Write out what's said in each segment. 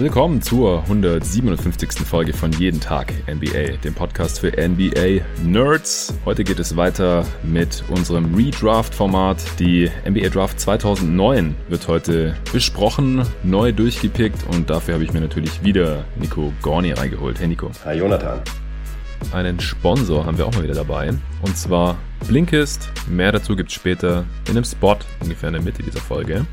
Willkommen zur 157. Folge von Jeden Tag NBA, dem Podcast für NBA Nerds. Heute geht es weiter mit unserem Redraft-Format. Die NBA Draft 2009 wird heute besprochen, neu durchgepickt und dafür habe ich mir natürlich wieder Nico Gorni reingeholt. Hey Nico. Hi Jonathan. Einen Sponsor haben wir auch mal wieder dabei und zwar Blinkist. Mehr dazu gibt es später in einem Spot, ungefähr in der Mitte dieser Folge.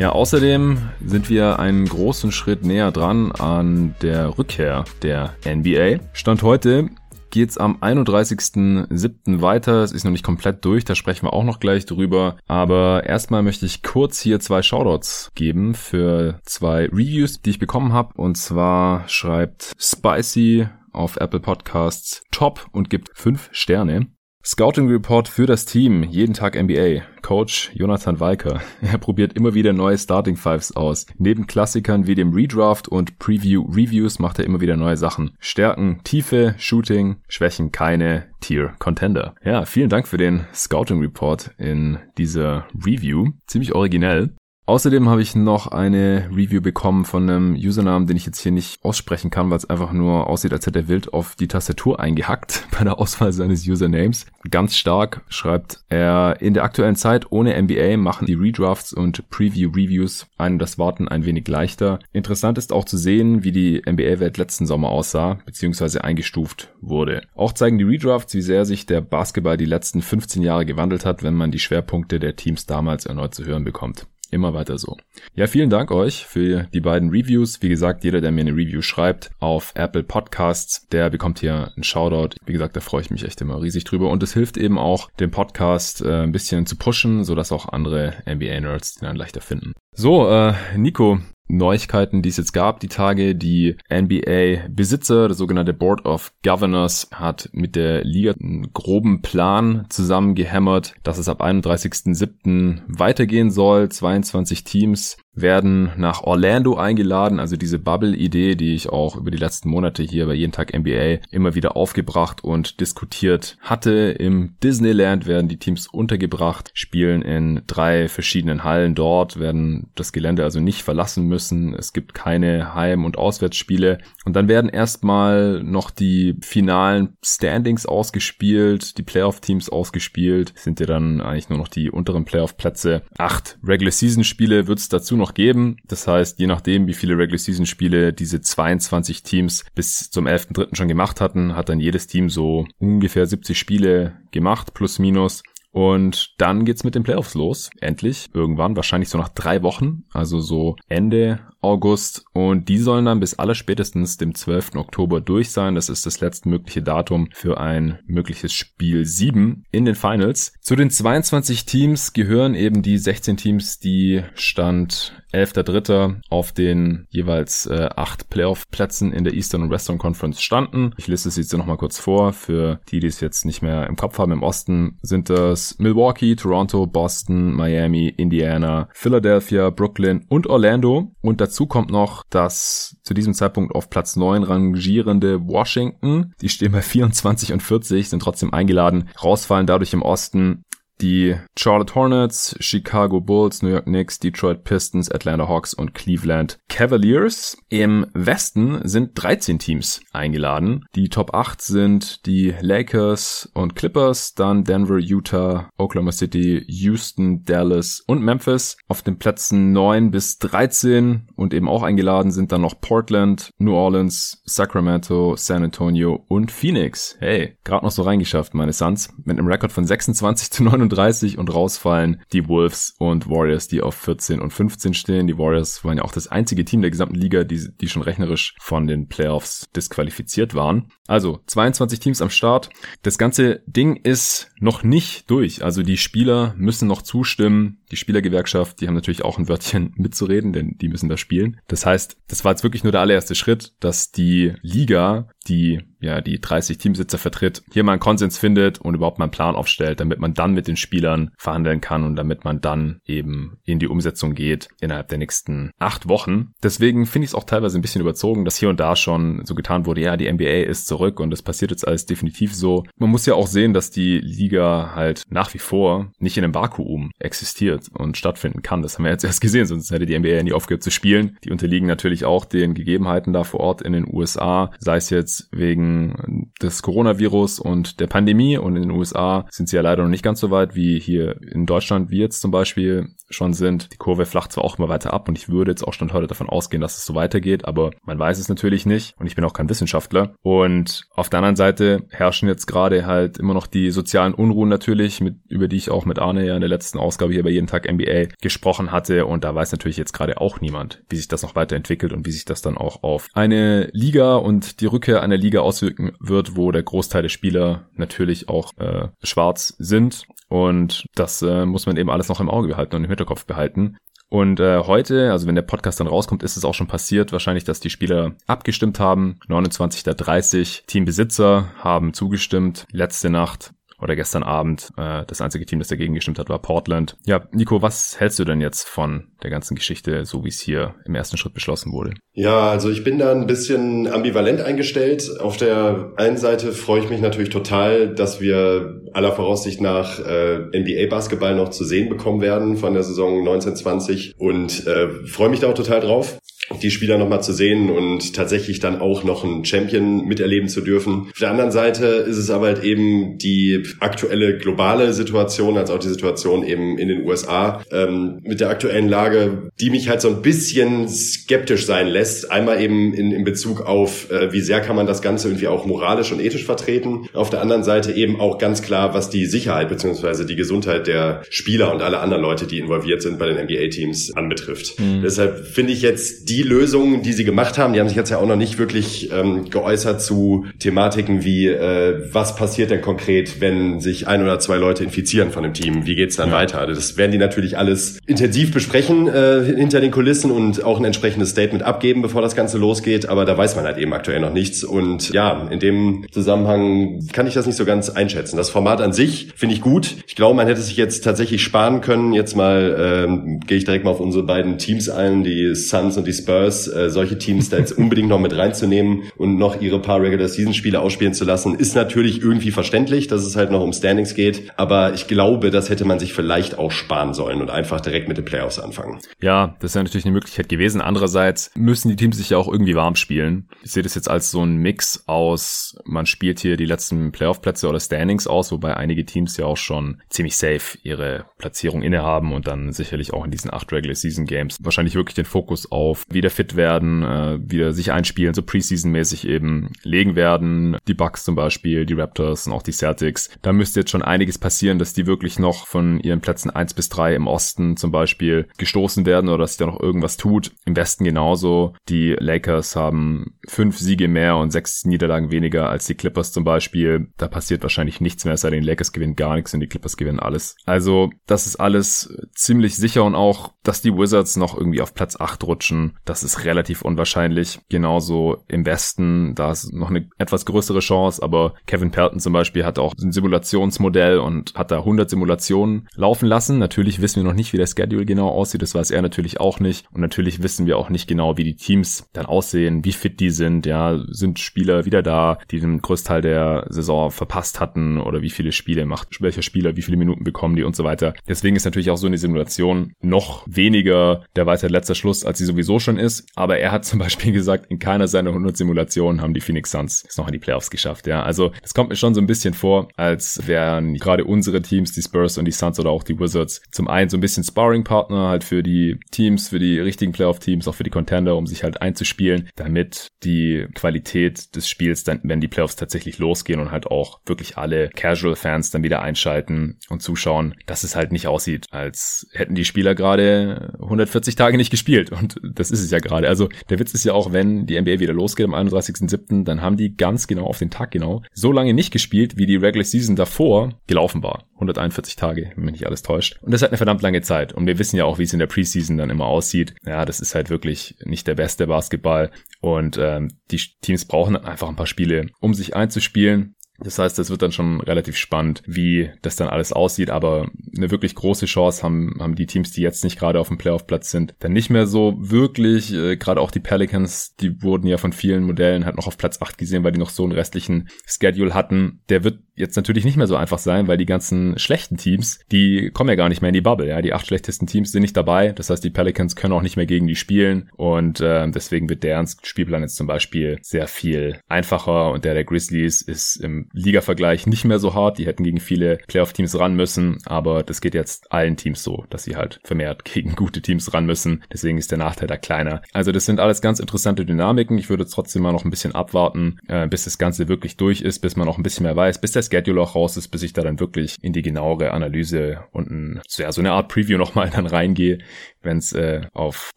Ja, außerdem sind wir einen großen Schritt näher dran an der Rückkehr der NBA. Stand heute geht's am 31.07. weiter. Es ist noch nicht komplett durch, da sprechen wir auch noch gleich drüber. Aber erstmal möchte ich kurz hier zwei Shoutouts geben für zwei Reviews, die ich bekommen habe. Und zwar schreibt Spicy auf Apple Podcasts top und gibt fünf Sterne. Scouting Report für das Team, jeden Tag NBA. Coach Jonathan Walker. Er probiert immer wieder neue Starting Fives aus. Neben Klassikern wie dem Redraft und Preview Reviews macht er immer wieder neue Sachen. Stärken, Tiefe, Shooting, Schwächen keine, Tier Contender. Ja, vielen Dank für den Scouting Report in dieser Review. Ziemlich originell. Außerdem habe ich noch eine Review bekommen von einem Usernamen, den ich jetzt hier nicht aussprechen kann, weil es einfach nur aussieht, als hätte er wild auf die Tastatur eingehackt bei der Auswahl seines Usernames. Ganz stark schreibt er, in der aktuellen Zeit ohne NBA machen die Redrafts und Preview-Reviews einem das Warten ein wenig leichter. Interessant ist auch zu sehen, wie die NBA-Welt letzten Sommer aussah, beziehungsweise eingestuft wurde. Auch zeigen die Redrafts, wie sehr sich der Basketball die letzten 15 Jahre gewandelt hat, wenn man die Schwerpunkte der Teams damals erneut zu hören bekommt immer weiter so. Ja, vielen Dank euch für die beiden Reviews. Wie gesagt, jeder, der mir eine Review schreibt auf Apple Podcasts, der bekommt hier einen Shoutout. Wie gesagt, da freue ich mich echt immer riesig drüber. Und es hilft eben auch, den Podcast äh, ein bisschen zu pushen, sodass auch andere NBA-Nerds den dann leichter finden. So, äh, Nico, Neuigkeiten, die es jetzt gab, die Tage. Die NBA-Besitzer, das sogenannte Board of Governors, hat mit der Liga einen groben Plan zusammengehämmert, dass es ab 31.07. weitergehen soll. 22 Teams werden nach Orlando eingeladen. Also diese Bubble-Idee, die ich auch über die letzten Monate hier bei Jeden Tag NBA immer wieder aufgebracht und diskutiert hatte. Im Disneyland werden die Teams untergebracht, spielen in drei verschiedenen Hallen dort, werden das Gelände also nicht verlassen müssen. Es gibt keine Heim- und Auswärtsspiele. Und dann werden erstmal noch die finalen Standings ausgespielt, die Playoff-Teams ausgespielt. Sind ja dann eigentlich nur noch die unteren Playoff-Plätze. Acht Regular-Season-Spiele wird es dazu noch geben. Das heißt, je nachdem, wie viele Regular Season Spiele diese 22 Teams bis zum 11.3. schon gemacht hatten, hat dann jedes Team so ungefähr 70 Spiele gemacht, plus minus. Und dann geht's mit den Playoffs los. Endlich. Irgendwann. Wahrscheinlich so nach drei Wochen. Also so Ende August und die sollen dann bis allerspätestens dem 12. Oktober durch sein. Das ist das letztmögliche Datum für ein mögliches Spiel 7 in den Finals. Zu den 22 Teams gehören eben die 16 Teams, die Stand 11.3. auf den jeweils äh, acht Playoff-Plätzen in der Eastern Western Conference standen. Ich liste es jetzt nochmal kurz vor. Für die, die es jetzt nicht mehr im Kopf haben, im Osten sind das Milwaukee, Toronto, Boston, Miami, Indiana, Philadelphia, Brooklyn und Orlando. Und dazu kommt noch das zu diesem Zeitpunkt auf Platz 9 rangierende Washington. Die stehen bei 24 und 40, sind trotzdem eingeladen, rausfallen dadurch im Osten die Charlotte Hornets, Chicago Bulls, New York Knicks, Detroit Pistons, Atlanta Hawks und Cleveland Cavaliers. Im Westen sind 13 Teams eingeladen. Die Top 8 sind die Lakers und Clippers, dann Denver, Utah, Oklahoma City, Houston, Dallas und Memphis. Auf den Plätzen 9 bis 13 und eben auch eingeladen sind dann noch Portland, New Orleans, Sacramento, San Antonio und Phoenix. Hey, gerade noch so reingeschafft, meine Suns, mit einem Rekord von 26 zu 39 35 und rausfallen die Wolves und Warriors, die auf 14 und 15 stehen. Die Warriors waren ja auch das einzige Team der gesamten Liga, die, die schon rechnerisch von den Playoffs disqualifiziert waren. Also 22 Teams am Start. Das ganze Ding ist noch nicht durch. Also die Spieler müssen noch zustimmen. Die Spielergewerkschaft, die haben natürlich auch ein Wörtchen mitzureden, denn die müssen da spielen. Das heißt, das war jetzt wirklich nur der allererste Schritt, dass die Liga die ja die 30 Teamsitzer vertritt, hier mal einen Konsens findet und überhaupt mal einen Plan aufstellt, damit man dann mit den Spielern verhandeln kann und damit man dann eben in die Umsetzung geht innerhalb der nächsten acht Wochen. Deswegen finde ich es auch teilweise ein bisschen überzogen, dass hier und da schon so getan wurde, ja, die NBA ist zurück und es passiert jetzt alles definitiv so. Man muss ja auch sehen, dass die Liga halt nach wie vor nicht in einem Vakuum existiert stattfindet und stattfinden kann. Das haben wir jetzt erst gesehen, sonst hätte die NBA ja nie aufgehört zu spielen. Die unterliegen natürlich auch den Gegebenheiten da vor Ort in den USA, sei es jetzt wegen des Coronavirus und der Pandemie und in den USA sind sie ja leider noch nicht ganz so weit wie hier in Deutschland, wie jetzt zum Beispiel schon sind. Die Kurve flacht zwar auch immer weiter ab und ich würde jetzt auch schon heute davon ausgehen, dass es so weitergeht, aber man weiß es natürlich nicht und ich bin auch kein Wissenschaftler. Und auf der anderen Seite herrschen jetzt gerade halt immer noch die sozialen Unruhen natürlich, mit, über die ich auch mit Arne ja in der letzten Ausgabe hier bei jeden Tag NBA gesprochen hatte und da weiß natürlich jetzt gerade auch niemand, wie sich das noch weiterentwickelt und wie sich das dann auch auf eine Liga und die Rückkehr einer Liga auswirken wird, wo der Großteil der Spieler natürlich auch äh, schwarz sind und das äh, muss man eben alles noch im Auge behalten und im Hinterkopf behalten. Und äh, heute, also wenn der Podcast dann rauskommt, ist es auch schon passiert, wahrscheinlich, dass die Spieler abgestimmt haben. 29.30 Teambesitzer haben zugestimmt. Letzte Nacht oder gestern Abend. Äh, das einzige Team, das dagegen gestimmt hat, war Portland. Ja, Nico, was hältst du denn jetzt von der ganzen Geschichte, so wie es hier im ersten Schritt beschlossen wurde? Ja, also ich bin da ein bisschen ambivalent eingestellt. Auf der einen Seite freue ich mich natürlich total, dass wir aller Voraussicht nach äh, NBA-Basketball noch zu sehen bekommen werden von der Saison 1920 und äh, freue mich da auch total drauf die Spieler nochmal zu sehen und tatsächlich dann auch noch einen Champion miterleben zu dürfen. Auf der anderen Seite ist es aber halt eben die aktuelle globale Situation, als auch die Situation eben in den USA ähm, mit der aktuellen Lage, die mich halt so ein bisschen skeptisch sein lässt. Einmal eben in, in Bezug auf, äh, wie sehr kann man das Ganze irgendwie auch moralisch und ethisch vertreten. Auf der anderen Seite eben auch ganz klar, was die Sicherheit beziehungsweise die Gesundheit der Spieler und alle anderen Leute, die involviert sind bei den NBA-Teams anbetrifft. Mhm. Deshalb finde ich jetzt die Lösungen, die sie gemacht haben, die haben sich jetzt ja auch noch nicht wirklich ähm, geäußert zu Thematiken wie, äh, was passiert denn konkret, wenn sich ein oder zwei Leute infizieren von dem Team? Wie geht's dann ja. weiter? Das werden die natürlich alles intensiv besprechen äh, hinter den Kulissen und auch ein entsprechendes Statement abgeben, bevor das Ganze losgeht. Aber da weiß man halt eben aktuell noch nichts. Und ja, in dem Zusammenhang kann ich das nicht so ganz einschätzen. Das Format an sich finde ich gut. Ich glaube, man hätte sich jetzt tatsächlich sparen können. Jetzt mal ähm, gehe ich direkt mal auf unsere beiden Teams ein, die Suns und die Spurs, äh, solche Teams da jetzt unbedingt noch mit reinzunehmen und noch ihre paar Regular Season Spiele ausspielen zu lassen, ist natürlich irgendwie verständlich, dass es halt noch um Standings geht. Aber ich glaube, das hätte man sich vielleicht auch sparen sollen und einfach direkt mit den Playoffs anfangen. Ja, das wäre natürlich eine Möglichkeit gewesen. Andererseits müssen die Teams sich ja auch irgendwie warm spielen. Ich sehe das jetzt als so ein Mix aus, man spielt hier die letzten Playoff-Plätze oder Standings aus, wobei einige Teams ja auch schon ziemlich safe ihre Platzierung innehaben und dann sicherlich auch in diesen acht Regular Season Games wahrscheinlich wirklich den Fokus auf wieder fit werden, äh, wieder sich einspielen, so Preseason-mäßig eben legen werden. Die Bucks zum Beispiel, die Raptors und auch die Celtics. Da müsste jetzt schon einiges passieren, dass die wirklich noch von ihren Plätzen eins bis drei im Osten zum Beispiel gestoßen werden oder dass sich da noch irgendwas tut. Im Westen genauso. Die Lakers haben fünf Siege mehr und sechs Niederlagen weniger als die Clippers zum Beispiel. Da passiert wahrscheinlich nichts mehr, es sei denn, die Lakers gewinnen gar nichts und die Clippers gewinnen alles. Also, das ist alles ziemlich sicher und auch, dass die Wizards noch irgendwie auf Platz 8 rutschen, das ist relativ unwahrscheinlich. Genauso im Westen, da ist noch eine etwas größere Chance, aber Kevin Pelton zum Beispiel hat auch ein Simulationsmodell und hat da 100 Simulationen laufen lassen. Natürlich wissen wir noch nicht, wie der Schedule genau aussieht, das weiß er natürlich auch nicht. Und natürlich wissen wir auch nicht genau, wie die Teams dann aussehen, wie fit die sind, ja, sind Spieler wieder da, die den Großteil der Saison verpasst hatten oder wie viele Spiele macht welcher Spieler, wie viele Minuten bekommen die und so weiter. Deswegen ist natürlich auch so eine Simulation noch weniger der Weisheit letzter Schluss, als sie sowieso schon ist. Aber er hat zum Beispiel gesagt, in keiner seiner 100 Simulationen haben die Phoenix Suns es noch in die Playoffs geschafft. Ja, also es kommt mir schon so ein bisschen vor, als wären gerade unsere Teams, die Spurs und die Suns oder auch die Wizards, zum einen so ein bisschen Sparring-Partner halt für die Teams, für die richtigen Playoff-Teams, auch für die Contender, um sich halt einzuspielen, damit die Qualität des Spiels dann, wenn die Playoffs tatsächlich losgehen und halt auch wirklich alle Casual-Fans dann wieder einschalten und zuschauen, dass es halt nicht aussieht, als hätten die Spieler gerade 140 Tage nicht gespielt. Und das ist es ja gerade. Also der Witz ist ja auch, wenn die NBA wieder losgeht am 31.07., dann haben die ganz genau auf den Tag genau so lange nicht gespielt, wie die Regular Season davor gelaufen war. 141 Tage, wenn mich nicht alles täuscht. Und das ist halt eine verdammt lange Zeit. Und wir wissen ja auch, wie es in der Preseason dann immer aussieht. Ja, das ist halt wirklich nicht der beste Basketball. Und ähm, die Teams brauchen einfach ein paar Spiele, um sich einzuspielen. Das heißt, es wird dann schon relativ spannend, wie das dann alles aussieht. Aber eine wirklich große Chance haben, haben die Teams, die jetzt nicht gerade auf dem Playoff-Platz sind, dann nicht mehr so wirklich. Äh, gerade auch die Pelicans, die wurden ja von vielen Modellen halt noch auf Platz 8 gesehen, weil die noch so einen restlichen Schedule hatten. Der wird jetzt natürlich nicht mehr so einfach sein, weil die ganzen schlechten Teams, die kommen ja gar nicht mehr in die Bubble. Ja, die acht schlechtesten Teams sind nicht dabei. Das heißt, die Pelicans können auch nicht mehr gegen die spielen und äh, deswegen wird deren Spielplan jetzt zum Beispiel sehr viel einfacher und der der Grizzlies ist im Liga-Vergleich nicht mehr so hart. Die hätten gegen viele Playoff-Teams ran müssen, aber das geht jetzt allen Teams so, dass sie halt vermehrt gegen gute Teams ran müssen. Deswegen ist der Nachteil da kleiner. Also das sind alles ganz interessante Dynamiken. Ich würde trotzdem mal noch ein bisschen abwarten, äh, bis das Ganze wirklich durch ist, bis man noch ein bisschen mehr weiß, bis der Schedule auch raus ist, bis ich da dann wirklich in die genauere Analyse und ein, ja, so eine Art Preview nochmal dann reingehe, wenn es äh, auf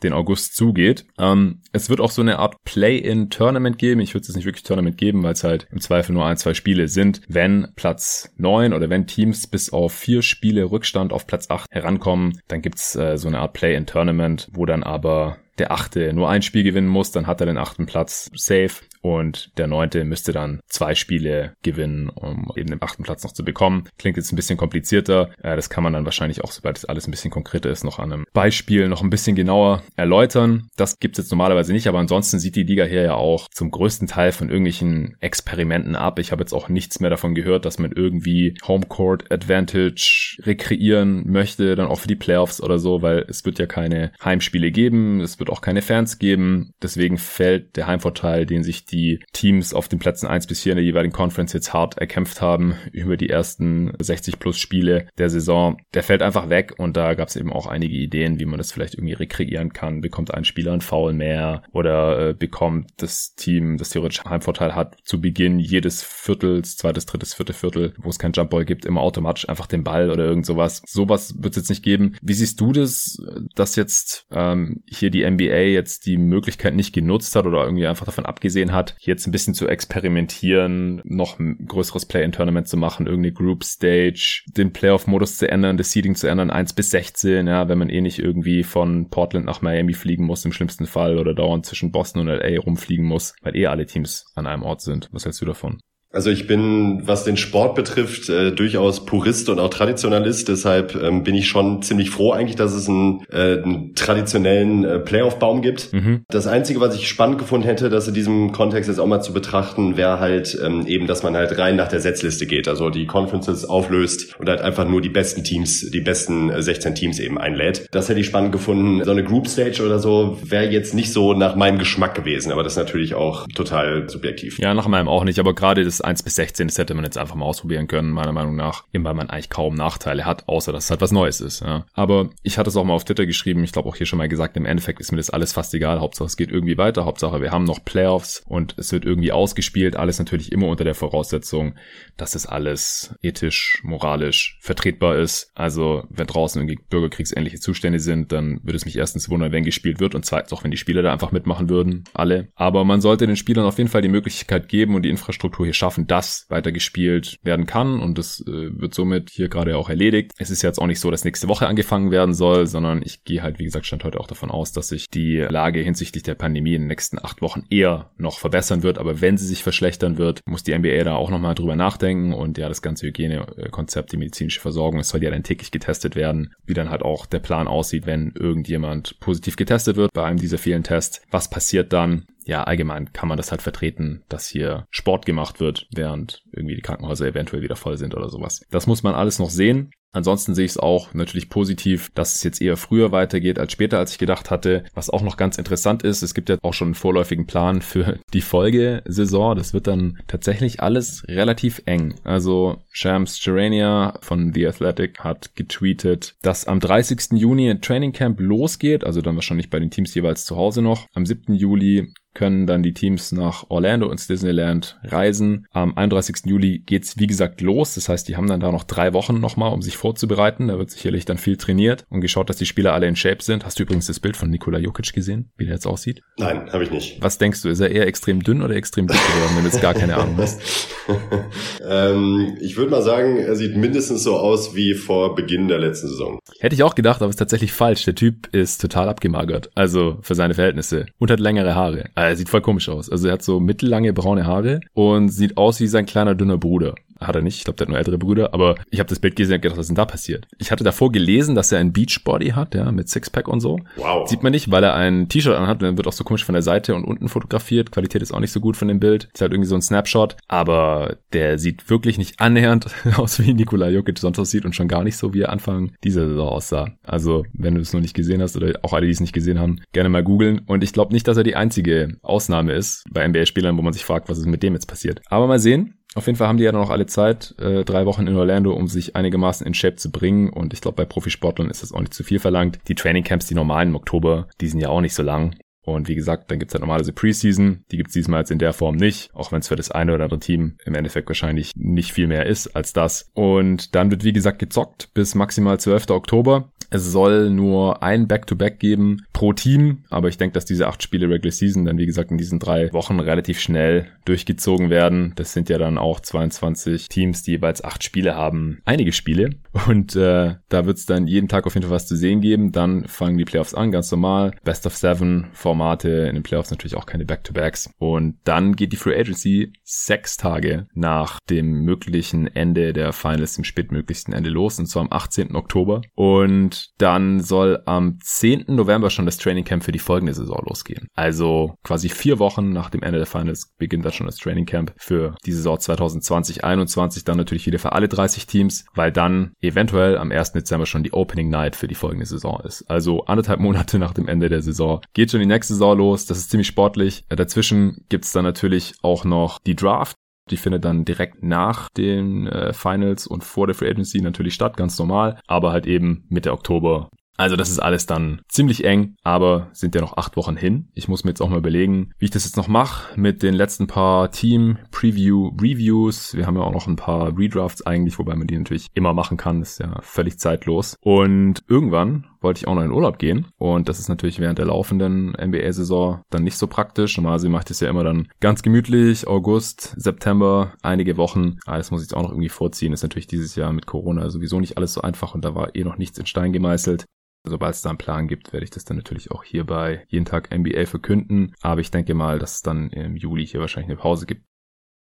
den August zugeht. Ähm, es wird auch so eine Art Play-in-Tournament geben. Ich würde es nicht wirklich Tournament geben, weil es halt im Zweifel nur ein, zwei Spiele sind. Wenn Platz neun oder wenn Teams bis auf vier Spiele Rückstand auf Platz acht herankommen, dann gibt's äh, so eine Art Play-in-Tournament, wo dann aber der achte nur ein Spiel gewinnen muss, dann hat er den achten Platz safe und der neunte müsste dann zwei Spiele gewinnen, um eben den achten Platz noch zu bekommen. Klingt jetzt ein bisschen komplizierter. Äh, das kann man dann wahrscheinlich auch, sobald es alles ein bisschen konkreter ist, noch an einem Beispiel noch ein bisschen genauer erläutern. Das gibt's jetzt normalerweise nicht, aber ansonsten sieht die Liga hier ja auch zum größten Teil von irgendwelchen Experimenten ab. Ich habe jetzt auch nichts mehr davon gehört, dass man irgendwie Homecourt Advantage rekreieren möchte, dann auch für die Playoffs oder so, weil es wird ja keine Heimspiele geben, es wird auch keine Fans geben. Deswegen fällt der Heimvorteil, den sich die Teams auf den Plätzen 1 bis 4 in der jeweiligen Conference jetzt hart erkämpft haben über die ersten 60 plus Spiele der Saison, der fällt einfach weg und da gab es eben auch einige Ideen, wie man das vielleicht irgendwie rekreieren kann. Bekommt ein Spieler einen Foul mehr oder äh, bekommt das Team, das theoretisch Heimvorteil hat, zu Beginn jedes Viertels, zweites, drittes, vierte Viertel, wo es kein Jumpball gibt, immer automatisch einfach den Ball oder irgend sowas. Sowas wird es jetzt nicht geben. Wie siehst du das, dass jetzt ähm, hier die NBA jetzt die Möglichkeit nicht genutzt hat oder irgendwie einfach davon abgesehen hat, hat, jetzt ein bisschen zu experimentieren, noch ein größeres Play-in-Tournament zu machen, irgendeine Group-Stage, den Playoff-Modus zu ändern, das Seeding zu ändern, 1 bis 16, ja, wenn man eh nicht irgendwie von Portland nach Miami fliegen muss im schlimmsten Fall oder dauernd zwischen Boston und LA rumfliegen muss, weil eh alle Teams an einem Ort sind. Was hältst du davon? Also ich bin, was den Sport betrifft, äh, durchaus Purist und auch Traditionalist. Deshalb ähm, bin ich schon ziemlich froh eigentlich, dass es einen, äh, einen traditionellen äh, Playoff-Baum gibt. Mhm. Das Einzige, was ich spannend gefunden hätte, das in diesem Kontext jetzt auch mal zu betrachten, wäre halt ähm, eben, dass man halt rein nach der Setzliste geht. Also die Conferences auflöst und halt einfach nur die besten Teams, die besten 16 äh, Teams eben einlädt. Das hätte ich spannend gefunden. So eine Group Stage oder so wäre jetzt nicht so nach meinem Geschmack gewesen, aber das ist natürlich auch total subjektiv. Ja, nach meinem auch nicht, aber gerade das 1 bis 16, das hätte man jetzt einfach mal ausprobieren können, meiner Meinung nach, eben weil man eigentlich kaum Nachteile hat, außer dass es halt was Neues ist. Ja. Aber ich hatte es auch mal auf Twitter geschrieben, ich glaube auch hier schon mal gesagt, im Endeffekt ist mir das alles fast egal, Hauptsache es geht irgendwie weiter, Hauptsache wir haben noch Playoffs und es wird irgendwie ausgespielt, alles natürlich immer unter der Voraussetzung, dass es alles ethisch, moralisch vertretbar ist. Also wenn draußen irgendwie bürgerkriegsähnliche Zustände sind, dann würde es mich erstens wundern, wenn gespielt wird und zweitens auch, wenn die Spieler da einfach mitmachen würden, alle. Aber man sollte den Spielern auf jeden Fall die Möglichkeit geben und die Infrastruktur hier schaffen, dass weitergespielt werden kann und das äh, wird somit hier gerade auch erledigt. Es ist jetzt auch nicht so, dass nächste Woche angefangen werden soll, sondern ich gehe halt, wie gesagt, stand heute auch davon aus, dass sich die Lage hinsichtlich der Pandemie in den nächsten acht Wochen eher noch verbessern wird. Aber wenn sie sich verschlechtern wird, muss die NBA da auch nochmal drüber nachdenken und ja, das ganze Hygienekonzept, die medizinische Versorgung, es soll ja dann täglich getestet werden, wie dann halt auch der Plan aussieht, wenn irgendjemand positiv getestet wird bei einem dieser vielen Tests. Was passiert dann? Ja, allgemein kann man das halt vertreten, dass hier Sport gemacht wird, während irgendwie die Krankenhäuser eventuell wieder voll sind oder sowas. Das muss man alles noch sehen. Ansonsten sehe ich es auch natürlich positiv, dass es jetzt eher früher weitergeht als später, als ich gedacht hatte. Was auch noch ganz interessant ist, es gibt ja auch schon einen vorläufigen Plan für die Folgesaison. Das wird dann tatsächlich alles relativ eng. Also Shams Gerania von The Athletic hat getweetet, dass am 30. Juni ein Training Camp losgeht, also dann wahrscheinlich bei den Teams jeweils zu Hause noch. Am 7. Juli können dann die Teams nach Orlando ins Disneyland reisen. Am 31. Juli geht's wie gesagt los. Das heißt, die haben dann da noch drei Wochen nochmal, um sich vorzubereiten. Da wird sicherlich dann viel trainiert und geschaut, dass die Spieler alle in Shape sind. Hast du übrigens das Bild von Nikola Jokic gesehen, wie der jetzt aussieht? Nein, habe ich nicht. Was denkst du? Ist er eher extrem dünn oder extrem dick geworden, wenn du jetzt gar keine Ahnung hast? ähm, ich würde mal sagen, er sieht mindestens so aus wie vor Beginn der letzten Saison. Hätte ich auch gedacht, aber ist tatsächlich falsch. Der Typ ist total abgemagert. Also für seine Verhältnisse. Und hat längere Haare. Er sieht voll komisch aus. Also er hat so mittellange braune Haare und sieht aus wie sein kleiner dünner Bruder. Hat er nicht. Ich glaube, der hat nur ältere Brüder. Aber ich habe das Bild gesehen und gedacht, was ist denn da passiert? Ich hatte davor gelesen, dass er ein Beachbody hat, ja, mit Sixpack und so. Wow. Sieht man nicht, weil er ein T-Shirt anhat und dann wird auch so komisch von der Seite und unten fotografiert. Qualität ist auch nicht so gut von dem Bild. Ist halt irgendwie so ein Snapshot. Aber der sieht wirklich nicht annähernd aus, wie Nikola Jokic sonst aussieht und schon gar nicht so, wie er Anfang dieser Saison aussah. Also, wenn du es noch nicht gesehen hast oder auch alle, die es nicht gesehen haben, gerne mal googeln. Und ich glaube nicht, dass er die einzige Ausnahme ist bei NBA-Spielern, wo man sich fragt, was ist mit dem jetzt passiert. Aber mal sehen. Auf jeden Fall haben die ja noch alle Zeit, äh, drei Wochen in Orlando, um sich einigermaßen in Shape zu bringen. Und ich glaube, bei Profisportlern ist das auch nicht zu viel verlangt. Die Trainingcamps, die normalen im Oktober, die sind ja auch nicht so lang. Und wie gesagt, dann gibt's halt normalerweise Preseason. Die gibt's diesmal jetzt in der Form nicht, auch wenn es für das eine oder andere Team im Endeffekt wahrscheinlich nicht viel mehr ist als das. Und dann wird, wie gesagt, gezockt bis maximal 12. Oktober. Es soll nur ein Back-to-Back -Back geben pro Team, aber ich denke, dass diese acht Spiele Regular Season dann, wie gesagt, in diesen drei Wochen relativ schnell durchgezogen werden. Das sind ja dann auch 22 Teams, die jeweils acht Spiele haben. Einige Spiele. Und äh, da wird's dann jeden Tag auf jeden Fall was zu sehen geben. Dann fangen die Playoffs an, ganz normal. Best of Seven Formate, in den Playoffs natürlich auch keine Back-to-Backs. Und dann geht die Free Agency sechs Tage nach dem möglichen Ende der Finals, dem spätmöglichsten Ende los, und zwar am 18. Oktober. Und dann soll am 10. November schon das Training Camp für die folgende Saison losgehen. Also quasi vier Wochen nach dem Ende der Finals beginnt dann schon das Training Camp für die Saison 2020-21. Dann natürlich wieder für alle 30 Teams, weil dann eventuell am 1. Dezember schon die Opening Night für die folgende Saison ist. Also anderthalb Monate nach dem Ende der Saison geht schon die nächste Saison los. Das ist ziemlich sportlich. Dazwischen gibt's dann natürlich auch noch die Draft. Die findet dann direkt nach den äh, Finals und vor der Free Agency natürlich statt, ganz normal, aber halt eben Mitte Oktober also das ist alles dann ziemlich eng, aber sind ja noch acht Wochen hin. Ich muss mir jetzt auch mal überlegen, wie ich das jetzt noch mache mit den letzten paar Team-Preview-Reviews. Wir haben ja auch noch ein paar Redrafts eigentlich, wobei man die natürlich immer machen kann. Das ist ja völlig zeitlos. Und irgendwann wollte ich auch noch in Urlaub gehen. Und das ist natürlich während der laufenden NBA-Saison dann nicht so praktisch. Normalerweise macht es ja immer dann ganz gemütlich. August, September, einige Wochen. Das muss ich jetzt auch noch irgendwie vorziehen. ist natürlich dieses Jahr mit Corona sowieso nicht alles so einfach und da war eh noch nichts in Stein gemeißelt. Sobald es da einen Plan gibt, werde ich das dann natürlich auch hierbei jeden Tag NBA verkünden. Aber ich denke mal, dass es dann im Juli hier wahrscheinlich eine Pause gibt.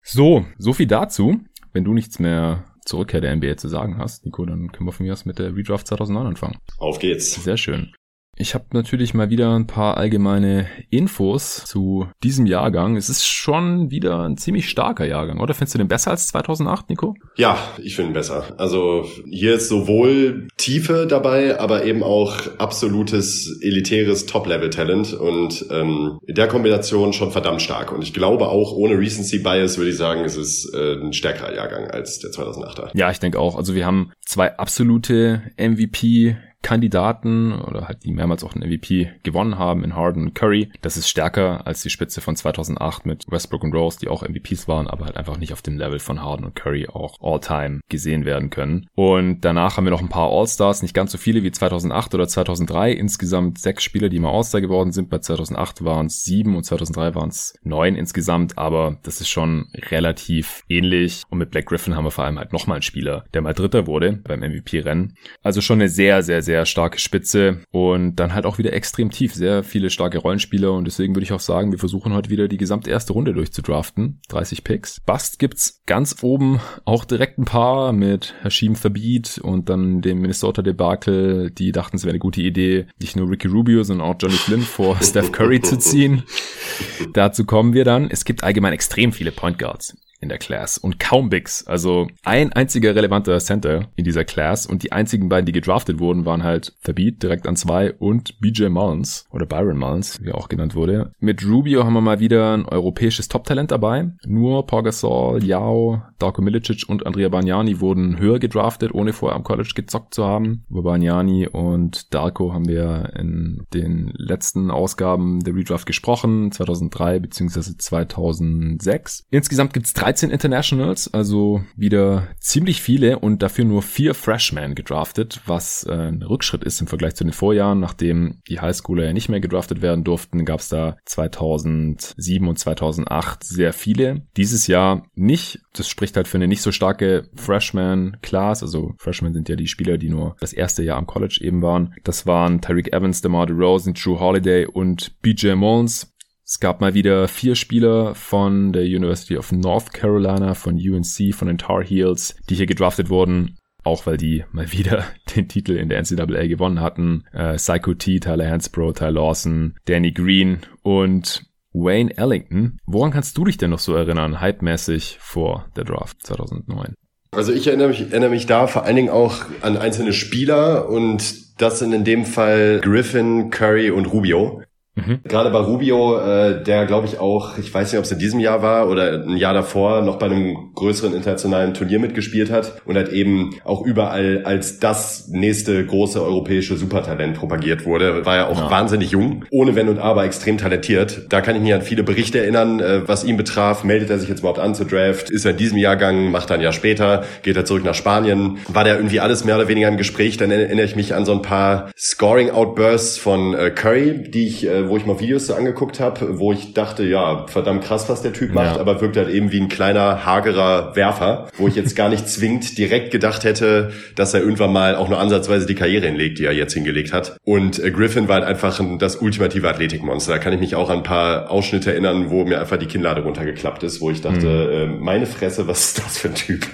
So, so viel dazu. Wenn du nichts mehr zur Rückkehr der NBA zu sagen hast, Nico, dann können wir von mir aus mit der Redraft 2009 anfangen. Auf geht's. Sehr schön. Ich habe natürlich mal wieder ein paar allgemeine Infos zu diesem Jahrgang. Es ist schon wieder ein ziemlich starker Jahrgang, oder? Findest du den besser als 2008, Nico? Ja, ich finde ihn besser. Also hier ist sowohl Tiefe dabei, aber eben auch absolutes elitäres Top-Level-Talent und ähm, in der Kombination schon verdammt stark. Und ich glaube auch ohne Recency-Bias würde ich sagen, es ist äh, ein stärkerer Jahrgang als der 2008er. Ja, ich denke auch. Also wir haben zwei absolute MVP Kandidaten oder halt die mehrmals auch den MVP gewonnen haben in Harden und Curry. Das ist stärker als die Spitze von 2008 mit Westbrook und Rose, die auch MVPs waren, aber halt einfach nicht auf dem Level von Harden und Curry auch All-Time gesehen werden können. Und danach haben wir noch ein paar All-Stars, nicht ganz so viele wie 2008 oder 2003. Insgesamt sechs Spieler, die mal All-Star geworden sind. Bei 2008 waren es sieben und 2003 waren es neun insgesamt, aber das ist schon relativ ähnlich. Und mit Black Griffin haben wir vor allem halt nochmal einen Spieler, der mal Dritter wurde beim MVP-Rennen. Also schon eine sehr, sehr, sehr sehr starke Spitze und dann halt auch wieder extrem tief, sehr viele starke Rollenspieler und deswegen würde ich auch sagen, wir versuchen heute wieder die gesamte erste Runde durchzudraften. 30 Picks. Bast gibt's ganz oben auch direkt ein paar mit Hashim Thabit und dann dem Minnesota Debakel, die dachten, es wäre eine gute Idee, nicht nur Ricky Rubio, sondern auch Johnny Flynn vor Steph Curry zu ziehen. Dazu kommen wir dann. Es gibt allgemein extrem viele Point Guards in der Class und kaum Bigs. Also ein einziger relevanter Center in dieser Class und die einzigen beiden, die gedraftet wurden, waren halt Thabit direkt an zwei und BJ Mullins oder Byron Mullins, wie er auch genannt wurde. Mit Rubio haben wir mal wieder ein europäisches Top-Talent dabei. Nur Paul Yao, Darko Milicic und Andrea Bagnani wurden höher gedraftet, ohne vorher am College gezockt zu haben. Über Bagnani und Darko haben wir in den letzten Ausgaben der Redraft gesprochen, 2003 bzw. 2006. Insgesamt gibt es 13 Internationals, also wieder ziemlich viele und dafür nur vier Freshmen gedraftet, was äh, ein Rückschritt ist im Vergleich zu den Vorjahren. Nachdem die Highschooler ja nicht mehr gedraftet werden durften, gab es da 2007 und 2008 sehr viele. Dieses Jahr nicht. Das spricht halt für eine nicht so starke Freshman-Class. Also Freshmen sind ja die Spieler, die nur das erste Jahr am College eben waren. Das waren Tyreek Evans, DeMar DeRozan, Drew Holiday und BJ Mullins Es gab mal wieder vier Spieler von der University of North Carolina, von UNC, von den Tar Heels, die hier gedraftet wurden. Auch weil die mal wieder den Titel in der NCAA gewonnen hatten. Äh, Psycho T, Tyler Hansbrough, Tyler Lawson, Danny Green und Wayne Ellington. Woran kannst du dich denn noch so erinnern, hypemäßig vor der Draft 2009? Also ich erinnere mich, erinnere mich da vor allen Dingen auch an einzelne Spieler und das sind in dem Fall Griffin, Curry und Rubio. Mhm. Gerade bei Rubio, äh, der glaube ich auch, ich weiß nicht, ob es in diesem Jahr war oder ein Jahr davor, noch bei einem größeren internationalen Turnier mitgespielt hat und hat eben auch überall als das nächste große europäische Supertalent propagiert wurde. War ja auch ja. wahnsinnig jung, ohne Wenn und Aber extrem talentiert. Da kann ich mich an viele Berichte erinnern, äh, was ihn betraf. Meldet er sich jetzt überhaupt an zu Draft? Ist er in diesem Jahrgang? Macht er ein Jahr später? Geht er zurück nach Spanien? War da irgendwie alles mehr oder weniger im Gespräch? Dann erinnere ich mich an so ein paar Scoring-Outbursts von äh, Curry, die ich äh, wo ich mal Videos so angeguckt habe, wo ich dachte, ja, verdammt krass, was der Typ macht, ja. aber wirkt halt eben wie ein kleiner, hagerer Werfer, wo ich jetzt gar nicht zwingend direkt gedacht hätte, dass er irgendwann mal auch nur ansatzweise die Karriere hinlegt, die er jetzt hingelegt hat. Und äh, Griffin war halt einfach ein, das ultimative Athletikmonster. Da kann ich mich auch an ein paar Ausschnitte erinnern, wo mir einfach die Kinnlade runtergeklappt ist, wo ich dachte, mhm. äh, meine Fresse, was ist das für ein Typ?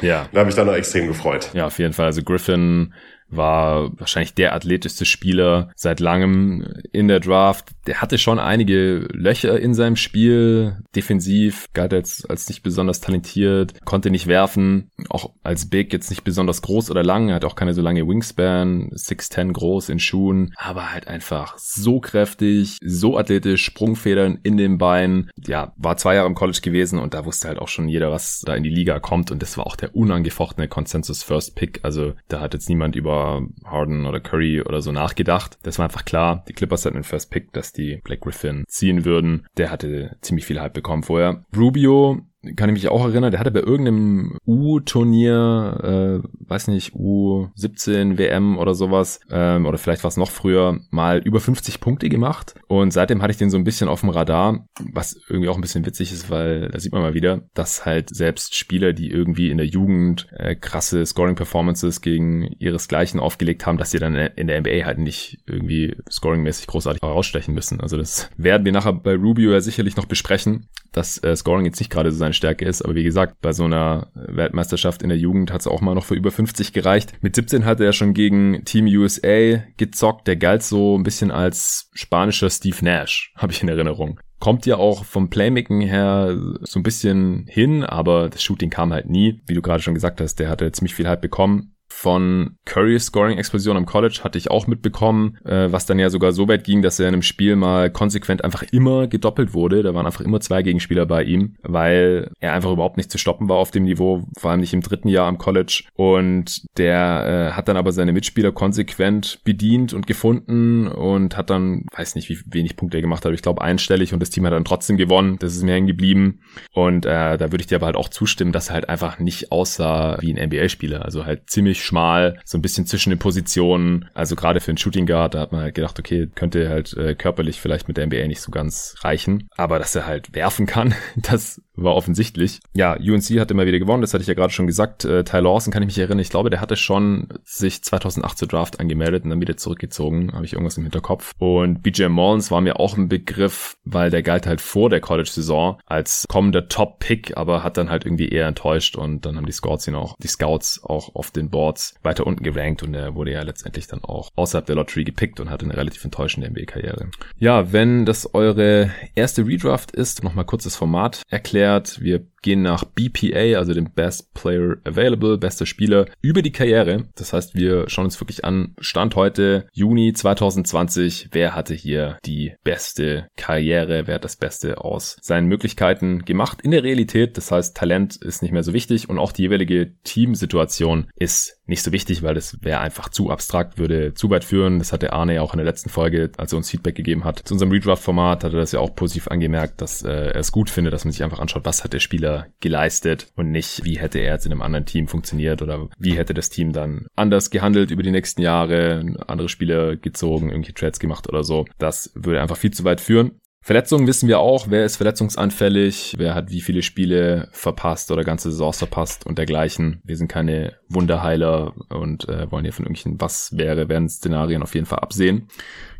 Ja. Da habe ich dann noch extrem gefreut. Ja, auf jeden Fall. Also Griffin war wahrscheinlich der athletischste Spieler seit langem in der Draft. Der hatte schon einige Löcher in seinem Spiel. Defensiv galt jetzt als nicht besonders talentiert, konnte nicht werfen. Auch als Big jetzt nicht besonders groß oder lang. Hat auch keine so lange Wingspan. 6'10 groß in Schuhen. Aber halt einfach so kräftig, so athletisch, Sprungfedern in den Beinen. Ja, war zwei Jahre im College gewesen und da wusste halt auch schon jeder, was da in die Liga kommt. Und das war auch der unangefochtene Consensus First Pick. Also da hat jetzt niemand über Harden oder Curry oder so nachgedacht. Das war einfach klar. Die Clippers hatten den First Pick, dass die Black Griffin ziehen würden. Der hatte ziemlich viel Hype bekommen vorher. Rubio kann ich mich auch erinnern, der hatte bei irgendeinem U-Turnier, äh, weiß nicht, U17 WM oder sowas, ähm, oder vielleicht war es noch früher, mal über 50 Punkte gemacht. Und seitdem hatte ich den so ein bisschen auf dem Radar, was irgendwie auch ein bisschen witzig ist, weil da sieht man mal wieder, dass halt selbst Spieler, die irgendwie in der Jugend äh, krasse Scoring-Performances gegen ihresgleichen aufgelegt haben, dass sie dann in der NBA halt nicht irgendwie scoringmäßig großartig herausstechen müssen. Also das werden wir nachher bei Rubio ja sicherlich noch besprechen, dass äh, Scoring jetzt nicht gerade so sein seine Stärke ist. Aber wie gesagt, bei so einer Weltmeisterschaft in der Jugend hat es auch mal noch für über 50 gereicht. Mit 17 hatte er schon gegen Team USA gezockt. Der galt so ein bisschen als spanischer Steve Nash, habe ich in Erinnerung kommt ja auch vom Playmaking her so ein bisschen hin, aber das Shooting kam halt nie. Wie du gerade schon gesagt hast, der hatte ziemlich viel halt bekommen von Currys Scoring-Explosion am College hatte ich auch mitbekommen, äh, was dann ja sogar so weit ging, dass er in einem Spiel mal konsequent einfach immer gedoppelt wurde. Da waren einfach immer zwei Gegenspieler bei ihm, weil er einfach überhaupt nicht zu stoppen war auf dem Niveau, vor allem nicht im dritten Jahr am College. Und der äh, hat dann aber seine Mitspieler konsequent bedient und gefunden und hat dann, weiß nicht, wie wenig Punkte er gemacht hat, ich glaube einstellig und das Team hat dann trotzdem gewonnen. Das ist mir hängen geblieben. Und äh, da würde ich dir aber halt auch zustimmen, dass er halt einfach nicht aussah wie ein NBA-Spieler. Also halt ziemlich schmal, so ein bisschen zwischen den Positionen. Also gerade für einen Shooting Guard, da hat man halt gedacht, okay, könnte halt äh, körperlich vielleicht mit der NBA nicht so ganz reichen. Aber dass er halt werfen kann, das war offensichtlich. Ja, UNC hat immer wieder gewonnen, das hatte ich ja gerade schon gesagt. Äh, Ty Lawson kann ich mich erinnern, ich glaube, der hatte schon sich 2008 zur Draft angemeldet und dann wieder zurückgezogen, habe ich irgendwas im Hinterkopf. Und BJ Mullins war mir auch ein Begriff, weil der galt halt vor der College-Saison als kommender Top-Pick, aber hat dann halt irgendwie eher enttäuscht und dann haben die Scouts ihn auch, die Scouts auch auf den Boards weiter unten gerankt und er wurde ja letztendlich dann auch außerhalb der Lottery gepickt und hatte eine relativ enttäuschende NBA-Karriere. Ja, wenn das eure erste Redraft ist, nochmal kurzes Format erklärt. Wir gehen nach BPA, also dem Best Player Available, bester Spieler, über die Karriere. Das heißt, wir schauen uns wirklich an, Stand heute, Juni 2020, wer hatte hier die beste Karriere, wer hat das Beste aus seinen Möglichkeiten gemacht in der Realität. Das heißt, Talent ist nicht mehr so wichtig und auch die jeweilige Teamsituation ist nicht so wichtig, weil das wäre einfach zu abstrakt, würde zu weit führen. Das hatte Arne auch in der letzten Folge, als er uns Feedback gegeben hat. Zu unserem Redraft-Format hat er das ja auch positiv angemerkt, dass äh, er es gut findet, dass man sich einfach anschaut, was hat der Spieler geleistet und nicht, wie hätte er jetzt in einem anderen Team funktioniert oder wie hätte das Team dann anders gehandelt über die nächsten Jahre, andere Spieler gezogen, irgendwelche Trades gemacht oder so. Das würde einfach viel zu weit führen. Verletzungen wissen wir auch, wer ist verletzungsanfällig, wer hat wie viele Spiele verpasst oder ganze Saisons verpasst und dergleichen. Wir sind keine Wunderheiler und äh, wollen hier von irgendwelchen was wäre, werden Szenarien auf jeden Fall absehen.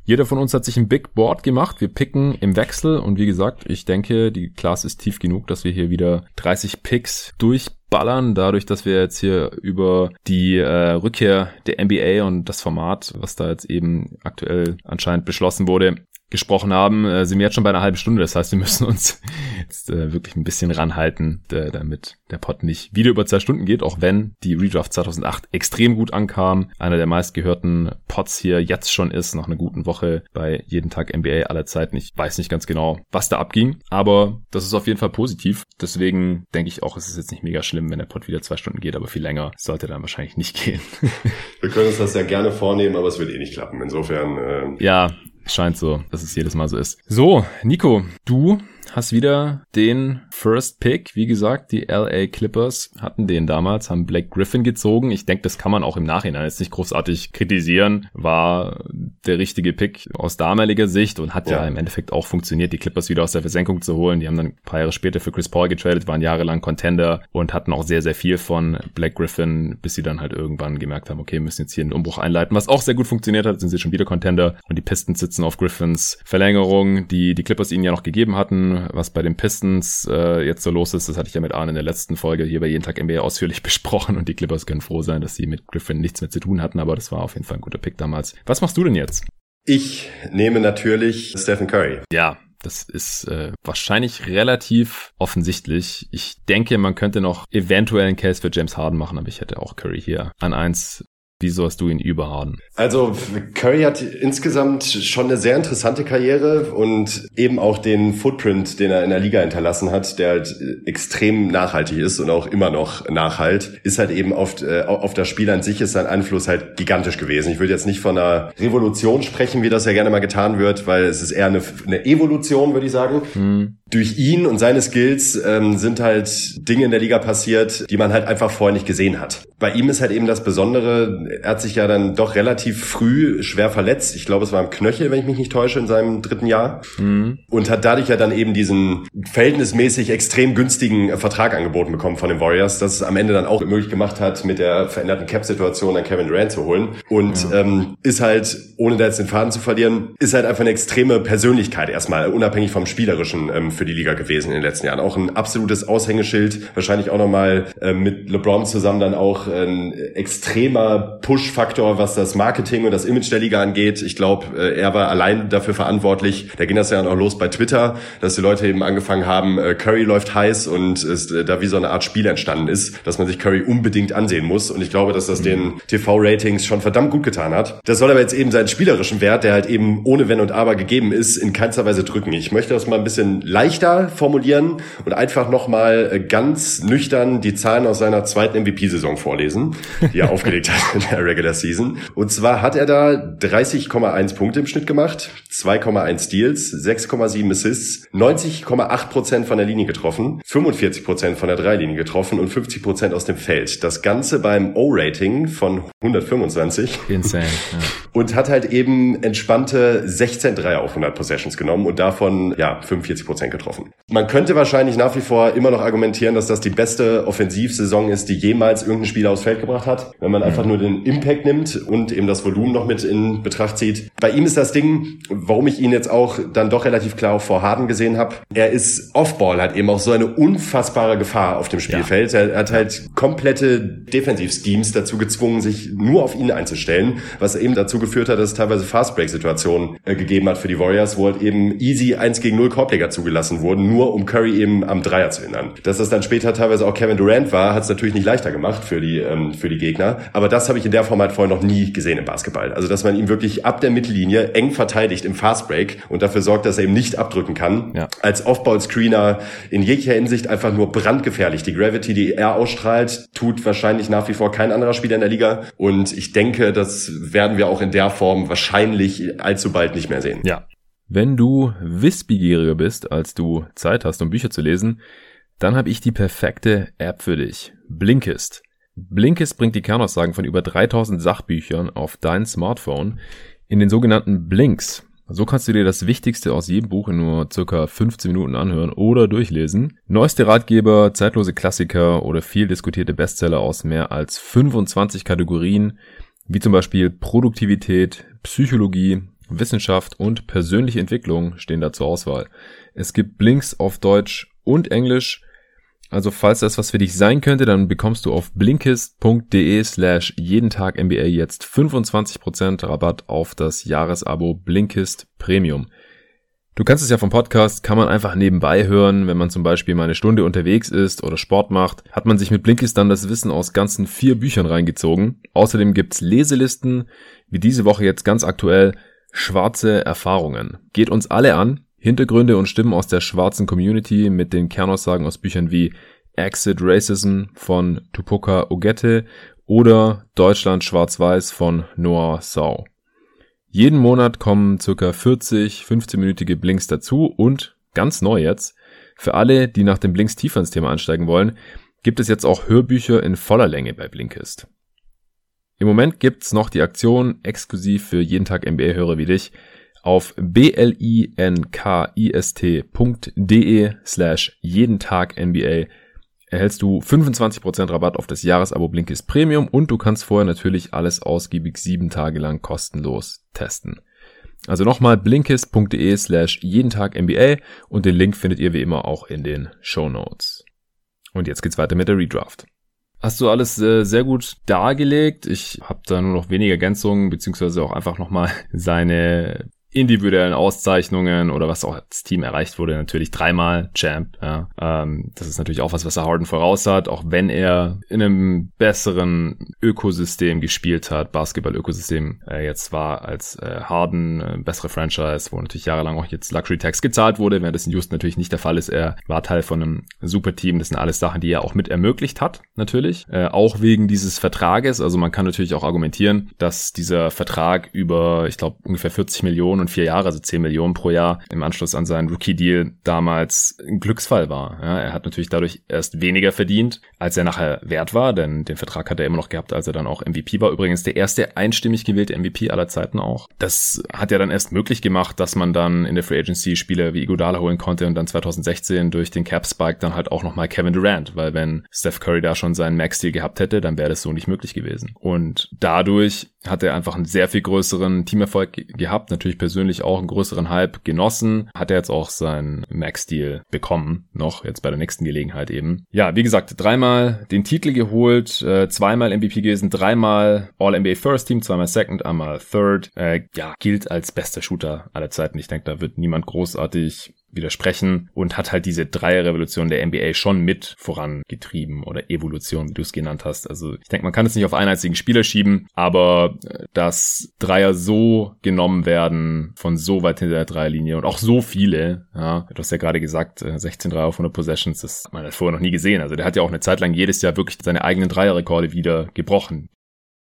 Jeder von uns hat sich ein Big Board gemacht. Wir picken im Wechsel und wie gesagt, ich denke, die Class ist tief genug, dass wir hier wieder 30 Picks durchballern. Dadurch, dass wir jetzt hier über die äh, Rückkehr der NBA und das Format, was da jetzt eben aktuell anscheinend beschlossen wurde, gesprochen haben, äh, sind wir jetzt schon bei einer halben Stunde. Das heißt, wir müssen uns jetzt äh, wirklich ein bisschen ranhalten, äh, damit der Pod nicht wieder über zwei Stunden geht, auch wenn die Redraft 2008 extrem gut ankam. Einer der meistgehörten Pods hier jetzt schon ist, nach einer guten Woche bei jeden Tag NBA aller Zeiten. Ich weiß nicht ganz genau, was da abging, aber das ist auf jeden Fall positiv. Deswegen denke ich auch, es ist jetzt nicht mega schlimm, wenn der Pod wieder zwei Stunden geht, aber viel länger sollte dann wahrscheinlich nicht gehen. wir können uns das ja gerne vornehmen, aber es wird eh nicht klappen. Insofern. Äh ja, Scheint so, dass es jedes Mal so ist. So, Nico, du hast wieder den First Pick. Wie gesagt, die LA Clippers hatten den damals, haben Blake Griffin gezogen. Ich denke, das kann man auch im Nachhinein jetzt nicht großartig kritisieren. War der richtige Pick aus damaliger Sicht und hat ja. ja im Endeffekt auch funktioniert, die Clippers wieder aus der Versenkung zu holen. Die haben dann ein paar Jahre später für Chris Paul getradet, waren jahrelang Contender und hatten auch sehr, sehr viel von Blake Griffin, bis sie dann halt irgendwann gemerkt haben, okay, wir müssen jetzt hier einen Umbruch einleiten. Was auch sehr gut funktioniert hat, sind sie schon wieder Contender und die Pistons sitzen auf Griffins Verlängerung, die die Clippers ihnen ja noch gegeben hatten was bei den Pistons äh, jetzt so los ist, das hatte ich ja mit Arne in der letzten Folge hier bei Jeden Tag NBA ausführlich besprochen und die Clippers können froh sein, dass sie mit Griffin nichts mehr zu tun hatten, aber das war auf jeden Fall ein guter Pick damals. Was machst du denn jetzt? Ich nehme natürlich Stephen Curry. Ja, das ist äh, wahrscheinlich relativ offensichtlich. Ich denke, man könnte noch eventuell einen Case für James Harden machen, aber ich hätte auch Curry hier an eins Wieso hast du ihn über Harden? Also Curry hat insgesamt schon eine sehr interessante Karriere und eben auch den Footprint, den er in der Liga hinterlassen hat, der halt extrem nachhaltig ist und auch immer noch nachhalt, ist halt eben auf, äh, auf das Spiel an sich ist sein Einfluss halt gigantisch gewesen. Ich würde jetzt nicht von einer Revolution sprechen, wie das ja gerne mal getan wird, weil es ist eher eine, eine Evolution, würde ich sagen. Hm. Durch ihn und seine Skills ähm, sind halt Dinge in der Liga passiert, die man halt einfach vorher nicht gesehen hat. Bei ihm ist halt eben das Besondere, er hat sich ja dann doch relativ früh schwer verletzt. Ich glaube, es war im Knöchel, wenn ich mich nicht täusche, in seinem dritten Jahr. Mhm. Und hat dadurch ja dann eben diesen verhältnismäßig extrem günstigen Vertrag angeboten bekommen von den Warriors, das es am Ende dann auch möglich gemacht hat, mit der veränderten Cap-Situation dann Kevin Durant zu holen. Und ja. ähm, ist halt, ohne da jetzt den Faden zu verlieren, ist halt einfach eine extreme Persönlichkeit erstmal, unabhängig vom Spielerischen ähm, für die Liga gewesen in den letzten Jahren. Auch ein absolutes Aushängeschild, wahrscheinlich auch nochmal äh, mit LeBron zusammen dann auch ein extremer Push-Faktor, was das Marketing und das Image der Liga angeht. Ich glaube, äh, er war allein dafür verantwortlich. Da ging das ja auch los bei Twitter, dass die Leute eben angefangen haben, äh, Curry läuft heiß und es, äh, da wie so eine Art Spiel entstanden ist, dass man sich Curry unbedingt ansehen muss. Und ich glaube, dass das mhm. den TV-Ratings schon verdammt gut getan hat. Das soll aber jetzt eben seinen spielerischen Wert, der halt eben ohne Wenn und Aber gegeben ist, in keinster Weise drücken. Ich möchte das mal ein bisschen leichter formulieren und einfach nochmal ganz nüchtern die Zahlen aus seiner zweiten MVP-Saison vorlesen, die er aufgelegt hat in der Regular Season. Und zwar hat er da 30,1 Punkte im Schnitt gemacht, 2,1 Steals, 6,7 Assists, 90,8 Prozent von der Linie getroffen, 45 Prozent von der Dreilinie getroffen und 50 Prozent aus dem Feld. Das Ganze beim O-Rating von 125. Insane. Ja. Und hat halt eben entspannte 16 Dreier auf 100 Possessions genommen und davon ja 45 Prozent getroffen. Man könnte wahrscheinlich nach wie vor immer noch argumentieren, dass das die beste Offensivsaison ist, die jemals irgendein Spieler aufs Feld gebracht hat, wenn man einfach nur den Impact nimmt und eben das Volumen noch mit in Betracht zieht. Bei ihm ist das Ding, warum ich ihn jetzt auch dann doch relativ klar vor Harden gesehen habe, er ist Offball, hat eben auch so eine unfassbare Gefahr auf dem Spielfeld. Ja. Er hat halt komplette Defensivschemes dazu gezwungen, sich nur auf ihn einzustellen, was eben dazu geführt hat, dass es teilweise Fastbreak-Situationen äh, gegeben hat für die Warriors, wo halt eben easy 1 gegen 0 Korbleger zugelassen wurden, nur um Curry eben am Dreier zu hindern. Dass das dann später teilweise auch Kevin Durant war, hat es natürlich nicht leichter gemacht für die, ähm, für die Gegner. Aber das habe ich in der Form halt vorher noch nie gesehen im Basketball. Also dass man ihn wirklich ab der Mittellinie eng verteidigt im Fastbreak und dafür sorgt, dass er eben nicht abdrücken kann. Ja. Als Off-Ball-Screener in jeglicher Hinsicht einfach nur brandgefährlich. Die Gravity, die er ausstrahlt, tut wahrscheinlich nach wie vor kein anderer Spieler in der Liga. Und ich denke, das werden wir auch in der Form wahrscheinlich allzu bald nicht mehr sehen. Ja. Wenn du wissbegieriger bist, als du Zeit hast, um Bücher zu lesen, dann habe ich die perfekte App für dich. Blinkist. Blinkist bringt die Kernaussagen von über 3000 Sachbüchern auf dein Smartphone in den sogenannten Blinks. So kannst du dir das Wichtigste aus jedem Buch in nur circa 15 Minuten anhören oder durchlesen. Neueste Ratgeber, zeitlose Klassiker oder viel diskutierte Bestseller aus mehr als 25 Kategorien, wie zum Beispiel Produktivität, Psychologie, Wissenschaft und persönliche Entwicklung stehen da zur Auswahl. Es gibt Blinks auf Deutsch und Englisch. Also falls das was für dich sein könnte, dann bekommst du auf blinkist.de slash jeden Tag NBA jetzt 25% Rabatt auf das Jahresabo Blinkist Premium. Du kannst es ja vom Podcast, kann man einfach nebenbei hören, wenn man zum Beispiel mal eine Stunde unterwegs ist oder Sport macht, hat man sich mit Blinkist dann das Wissen aus ganzen vier Büchern reingezogen. Außerdem gibt's Leselisten, wie diese Woche jetzt ganz aktuell, schwarze Erfahrungen. Geht uns alle an. Hintergründe und Stimmen aus der schwarzen Community mit den Kernaussagen aus Büchern wie Exit Racism von Tupoka Ogette oder Deutschland Schwarz-Weiß von Noah Sau. Jeden Monat kommen circa 40 15-minütige Blinks dazu und ganz neu jetzt, für alle, die nach dem Blinks tiefer ins Thema einsteigen wollen, gibt es jetzt auch Hörbücher in voller Länge bei Blinkist. Im Moment gibt's noch die Aktion exklusiv für jeden Tag NBA-Hörer wie dich auf blinkist.de slash jeden Tag NBA erhältst du 25% Rabatt auf das Jahresabo Blinkist Premium und du kannst vorher natürlich alles ausgiebig sieben Tage lang kostenlos testen. Also nochmal blinkist.de slash jeden Tag NBA und den Link findet ihr wie immer auch in den Show Notes. Und jetzt geht's weiter mit der Redraft. Hast du alles äh, sehr gut dargelegt. Ich habe da nur noch wenige Ergänzungen, beziehungsweise auch einfach nochmal seine individuellen Auszeichnungen oder was auch als Team erreicht wurde, natürlich dreimal Champ. Ja. Ähm, das ist natürlich auch was, was er Harden voraus hat, auch wenn er in einem besseren Ökosystem gespielt hat, Basketball-Ökosystem äh, jetzt war als äh, Harden, äh, bessere Franchise, wo natürlich jahrelang auch jetzt Luxury Tax gezahlt wurde, während das in Houston natürlich nicht der Fall ist. Er war Teil von einem super Team. Das sind alles Sachen, die er auch mit ermöglicht hat, natürlich. Äh, auch wegen dieses Vertrages. Also man kann natürlich auch argumentieren, dass dieser Vertrag über, ich glaube, ungefähr 40 Millionen und vier Jahre, also 10 Millionen pro Jahr im Anschluss an seinen Rookie-Deal damals ein Glücksfall war. Ja, er hat natürlich dadurch erst weniger verdient, als er nachher wert war, denn den Vertrag hat er immer noch gehabt, als er dann auch MVP war. Übrigens der erste einstimmig gewählte MVP aller Zeiten auch. Das hat ja dann erst möglich gemacht, dass man dann in der Free Agency Spieler wie Iguodala holen konnte und dann 2016 durch den Cap Spike dann halt auch nochmal Kevin Durant, weil wenn Steph Curry da schon seinen Max-Deal gehabt hätte, dann wäre das so nicht möglich gewesen. Und dadurch hat er einfach einen sehr viel größeren Teamerfolg gehabt, natürlich persönlich auch einen größeren Hype genossen, hat er jetzt auch seinen Max-Deal bekommen, noch jetzt bei der nächsten Gelegenheit eben. Ja, wie gesagt, dreimal den Titel geholt, äh, zweimal MVP gewesen, dreimal All-NBA First Team, zweimal Second, einmal Third, äh, ja, gilt als bester Shooter aller Zeiten. Ich denke, da wird niemand großartig widersprechen und hat halt diese Dreierrevolution der NBA schon mit vorangetrieben oder Evolution, wie du es genannt hast. Also ich denke, man kann es nicht auf einen einzigen Spieler schieben, aber äh, dass Dreier so genommen werden von so weit hinter der Dreierlinie und auch so viele, ja, du hast ja gerade gesagt, 16 äh, Dreier auf 100 Possessions, das hat man halt vorher noch nie gesehen. Also der hat ja auch eine Zeit lang jedes Jahr wirklich seine eigenen Dreierrekorde wieder gebrochen.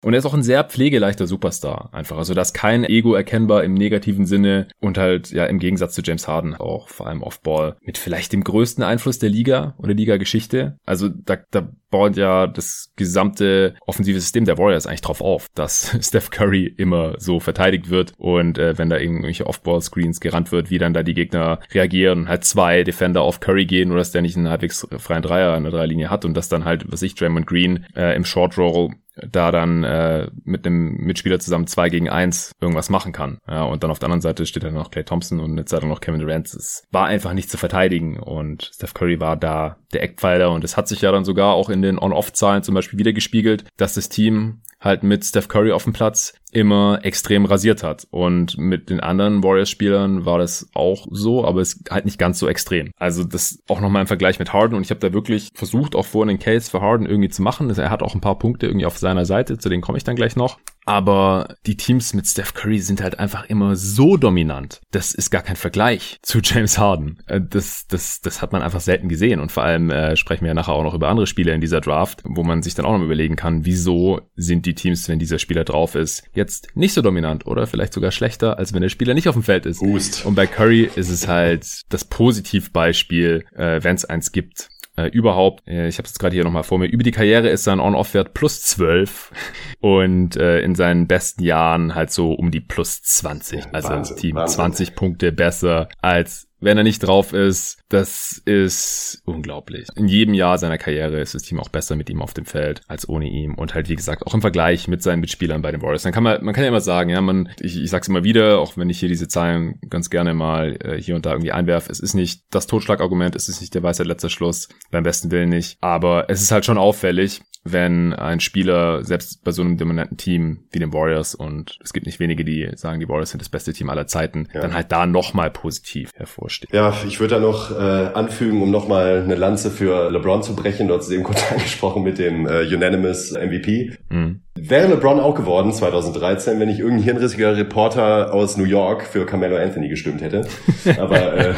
Und er ist auch ein sehr pflegeleichter Superstar einfach. Also da ist kein Ego erkennbar im negativen Sinne und halt ja im Gegensatz zu James Harden auch vor allem Off-Ball mit vielleicht dem größten Einfluss der Liga oder Liga-Geschichte. Also da, da baut ja das gesamte offensive System der Warriors eigentlich drauf auf, dass Steph Curry immer so verteidigt wird und äh, wenn da irgendwelche Off-Ball-Screens gerannt wird, wie dann da die Gegner reagieren und halt zwei Defender auf Curry gehen oder dass der nicht einen halbwegs freien Dreier an der Dreilinie hat und dass dann halt, was ich, Draymond Green äh, im Short Roll da dann äh, mit einem Mitspieler zusammen zwei gegen eins irgendwas machen kann. Ja, und dann auf der anderen Seite steht dann noch Clay Thompson und eine Zeit lang noch Kevin Durant. Es war einfach nicht zu verteidigen und Steph Curry war da der Eckpfeiler und es hat sich ja dann sogar auch in den On-Off-Zahlen zum Beispiel wieder gespiegelt, dass das Team halt mit Steph Curry auf dem Platz immer extrem rasiert hat. Und mit den anderen Warriors-Spielern war das auch so, aber es halt nicht ganz so extrem. Also das auch nochmal im Vergleich mit Harden. Und ich habe da wirklich versucht, auch vorhin den Case für Harden irgendwie zu machen. Er hat auch ein paar Punkte irgendwie auf seiner Seite, zu denen komme ich dann gleich noch. Aber die Teams mit Steph Curry sind halt einfach immer so dominant. Das ist gar kein Vergleich zu James Harden. Äh, das, das, das hat man einfach selten gesehen. Und vor allem äh, sprechen wir ja nachher auch noch über andere Spieler in dieser Draft, wo man sich dann auch noch überlegen kann, wieso sind die Teams, wenn dieser Spieler drauf ist, jetzt nicht so dominant oder vielleicht sogar schlechter, als wenn der Spieler nicht auf dem Feld ist. Boost. Und bei Curry ist es halt das Positivbeispiel, äh, wenn es eins gibt äh, überhaupt. Äh, ich habe es gerade hier nochmal vor mir. Über die Karriere ist sein On-Off-Wert plus 12 und äh, in seinen besten Jahren halt so um die plus 20. Also Wahnsinn, Team Wahnsinn. 20 Punkte besser als wenn er nicht drauf ist, das ist unglaublich. In jedem Jahr seiner Karriere ist das Team auch besser mit ihm auf dem Feld als ohne ihn und halt wie gesagt auch im Vergleich mit seinen Mitspielern bei den Warriors. Dann kann man, man kann ja immer sagen, ja, man, ich, ich sag's immer wieder, auch wenn ich hier diese Zahlen ganz gerne mal äh, hier und da irgendwie einwerfe, es ist nicht das Totschlagargument, es ist nicht der Weisheit letzter Schluss, beim besten Willen nicht, aber es ist halt schon auffällig, wenn ein Spieler selbst bei so einem dominanten Team wie den Warriors und es gibt nicht wenige, die sagen, die Warriors sind das beste Team aller Zeiten, ja. dann halt da nochmal positiv hervorsteht. Ja, ich würde da noch äh, anfügen, um nochmal eine Lanze für LeBron zu brechen. Du hast eben kurz angesprochen mit dem äh, Unanimous MVP. Mhm. Wäre LeBron auch geworden 2013, wenn nicht irgendein hirnrissiger Reporter aus New York für Carmelo Anthony gestimmt hätte. Aber äh,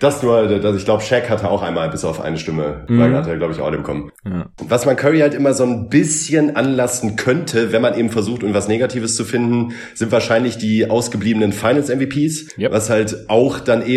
das nur, dass ich glaube, Shaq hatte auch einmal bis auf eine Stimme, mhm. weil hat er glaube ich auch bekommen. Ja. Was man Curry halt immer so ein bisschen anlassen könnte, wenn man eben versucht, irgendwas Negatives zu finden, sind wahrscheinlich die ausgebliebenen Finals MVPs, yep. was halt auch dann eben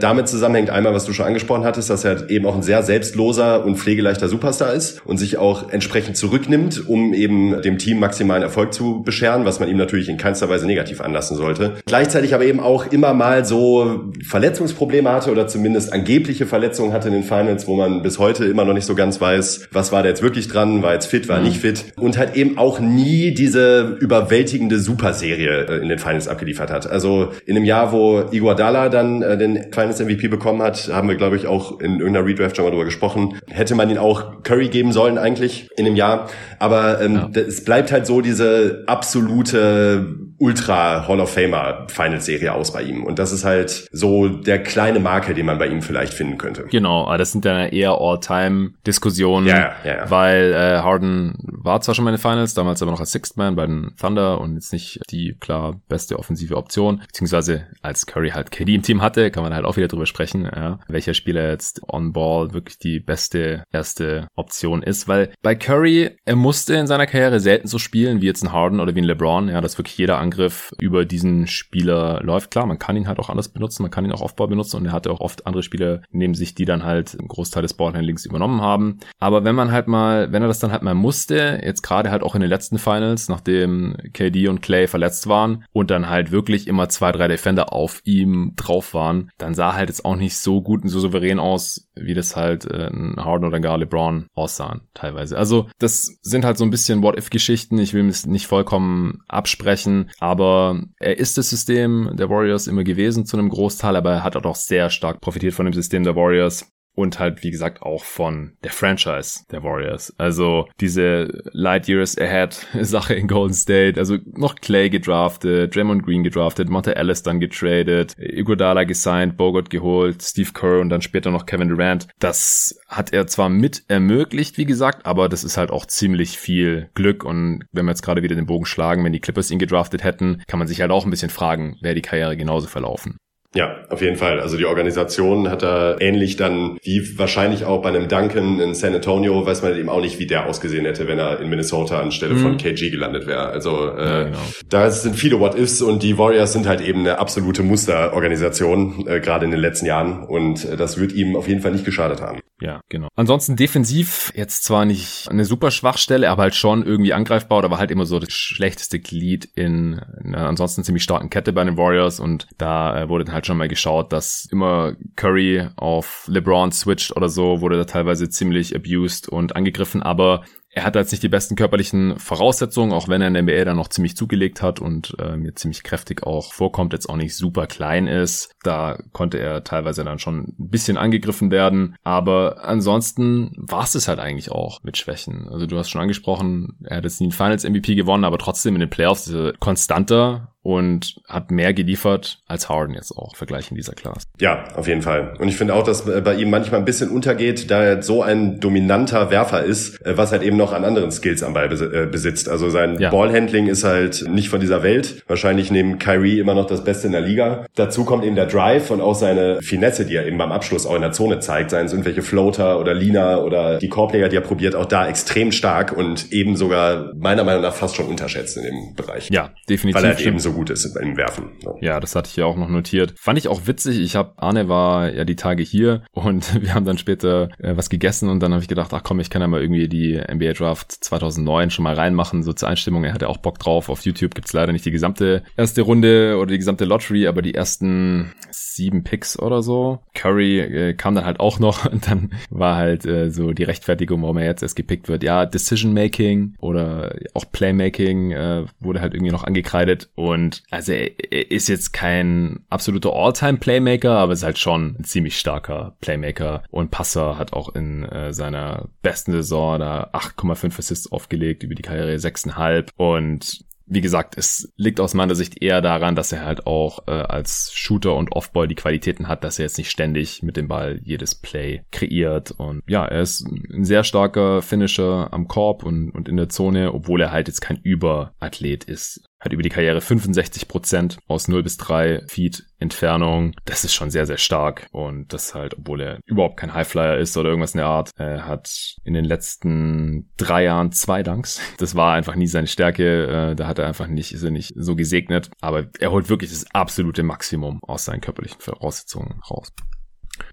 damit zusammenhängt, einmal was du schon angesprochen hattest, dass er eben auch ein sehr selbstloser und pflegeleichter Superstar ist und sich auch entsprechend zurücknimmt, um eben dem Team maximalen Erfolg zu bescheren, was man ihm natürlich in keinster Weise negativ anlassen sollte. Gleichzeitig aber eben auch immer mal so Verletzungsprobleme hatte oder zumindest angebliche Verletzungen hatte in den Finals, wo man bis heute immer noch nicht so ganz weiß, was war da jetzt wirklich dran, war jetzt fit, war mhm. nicht fit und halt eben auch nie diese überwältigende Superserie äh, in den Finals abgeliefert hat. Also in dem Jahr, wo Iguodala dann äh, den Finals MVP bekommen hat, haben wir glaube ich auch in irgendeiner Redraft schon mal drüber gesprochen, hätte man ihn auch Curry geben sollen eigentlich in dem Jahr, aber ähm, ja. es bleibt halt so diese absolute Ultra Hall of Famer Final Serie aus bei ihm. Und das ist halt so der kleine Marke, den man bei ihm vielleicht finden könnte. Genau, aber das sind dann eher All-Time-Diskussionen, ja, ja, ja. weil äh, Harden war zwar schon mal in den Finals, damals aber noch als Sixth Man bei den Thunder und jetzt nicht die klar beste offensive Option, beziehungsweise als Curry halt KD im Team hatte, kann man halt auch wieder drüber sprechen, ja, welcher Spieler jetzt on-ball wirklich die beste erste Option ist, weil bei Curry, er musste in seiner Karriere selten so spielen wie jetzt ein Harden oder wie ein LeBron, ja, dass wirklich jeder Angriff über diesen Spieler läuft. Klar, man kann ihn halt auch anders benutzen, man kann ihn auch Aufbau benutzen und er hatte auch oft andere Spieler neben sich, die dann halt einen Großteil des Ballhandlings übernommen haben. Aber wenn man halt mal, wenn er das dann halt mal musste, jetzt gerade halt auch in den letzten Finals, nachdem KD und Clay verletzt waren und dann halt wirklich immer zwei, drei Defender auf ihm drauf waren, dann sah halt jetzt auch nicht so gut und so souverän aus, wie das halt äh, ein Harden oder gar LeBron aussahen teilweise. Also das sind halt so ein bisschen What-If-Geschichten. Ich will es nicht vollkommen absprechen, aber er ist das System der Warriors immer gewesen zu einem Großteil, aber er hat auch sehr stark profitiert von dem System der Warriors und halt, wie gesagt, auch von der Franchise der Warriors. Also diese Light Years Ahead Sache in Golden State, also noch Clay gedraftet, Draymond Green gedraftet, Monte Ellis dann getradet, Iguodala gesigned, Bogut geholt, Steve Kerr und dann später noch Kevin Durant. Das hat er zwar mit ermöglicht, wie gesagt, aber das ist halt auch ziemlich viel Glück und wenn wir jetzt gerade wieder den Bogen schlagen, wenn die Clippers ihn gedraftet hätten, kann man sich halt auch ein bisschen fragen, wäre die Karriere genauso verlaufen. Ja, auf jeden Fall. Also die Organisation hat da ähnlich dann wie wahrscheinlich auch bei einem Duncan in San Antonio, weiß man eben auch nicht, wie der ausgesehen hätte, wenn er in Minnesota anstelle mhm. von KG gelandet wäre. Also äh, ja, genau. da sind viele What-Ifs und die Warriors sind halt eben eine absolute Musterorganisation, äh, gerade in den letzten Jahren. Und äh, das wird ihm auf jeden Fall nicht geschadet haben. Ja, genau. Ansonsten defensiv jetzt zwar nicht eine super Schwachstelle, aber halt schon irgendwie angreifbar, aber halt immer so das schlechteste Glied in einer ansonsten ziemlich starken Kette bei den Warriors und da äh, wurde dann halt schon mal geschaut, dass immer Curry auf LeBron switcht oder so, wurde da teilweise ziemlich abused und angegriffen, aber er hat jetzt nicht die besten körperlichen Voraussetzungen, auch wenn er in der NBA dann noch ziemlich zugelegt hat und äh, mir ziemlich kräftig auch vorkommt, jetzt auch nicht super klein ist. Da konnte er teilweise dann schon ein bisschen angegriffen werden. Aber ansonsten war es es halt eigentlich auch mit Schwächen. Also du hast schon angesprochen, er hat jetzt nie ein Finals MVP gewonnen, aber trotzdem in den Playoffs er konstanter und hat mehr geliefert als Harden jetzt auch, Vergleich in dieser Klasse. Ja, auf jeden Fall. Und ich finde auch, dass bei ihm manchmal ein bisschen untergeht, da er so ein dominanter Werfer ist, äh, was halt eben noch an anderen Skills am Ball äh, besitzt. Also sein ja. Ballhandling ist halt nicht von dieser Welt. Wahrscheinlich neben Kyrie immer noch das Beste in der Liga. Dazu kommt eben der Drive und auch seine Finesse, die er eben beim Abschluss auch in der Zone zeigt. Seien es irgendwelche Floater oder Lina oder die Korbleger, die er probiert, auch da extrem stark und eben sogar meiner Meinung nach fast schon unterschätzt in dem Bereich. Ja, definitiv. Weil er halt eben so gut ist im Werfen. Ja, das hatte ich ja auch noch notiert. Fand ich auch witzig. Ich habe Arne war ja die Tage hier und wir haben dann später äh, was gegessen und dann habe ich gedacht, ach komm, ich kann ja mal irgendwie die NBA Draft 2009 schon mal reinmachen, so zur Einstimmung. Er hatte auch Bock drauf. Auf YouTube gibt's leider nicht die gesamte erste Runde oder die gesamte Lottery, aber die ersten sieben Picks oder so. Curry äh, kam dann halt auch noch und dann war halt äh, so die Rechtfertigung, warum er jetzt erst gepickt wird. Ja, Decision Making oder auch Playmaking äh, wurde halt irgendwie noch angekreidet und also er, ist jetzt kein absoluter All-Time Playmaker, aber ist halt schon ein ziemlich starker Playmaker. Und Passer hat auch in äh, seiner besten Saison da 8,5 Assists aufgelegt, über die Karriere 6,5 und wie gesagt, es liegt aus meiner Sicht eher daran, dass er halt auch äh, als Shooter und Offball die Qualitäten hat, dass er jetzt nicht ständig mit dem Ball jedes Play kreiert. Und ja, er ist ein sehr starker Finisher am Korb und, und in der Zone, obwohl er halt jetzt kein Überathlet ist hat über die Karriere 65 Prozent aus 0 bis 3 Feet Entfernung. Das ist schon sehr, sehr stark. Und das halt, obwohl er überhaupt kein Highflyer ist oder irgendwas in der Art. Er hat in den letzten drei Jahren zwei Dunks. Das war einfach nie seine Stärke. Äh, da hat er einfach nicht, ist er nicht so gesegnet. Aber er holt wirklich das absolute Maximum aus seinen körperlichen Voraussetzungen raus.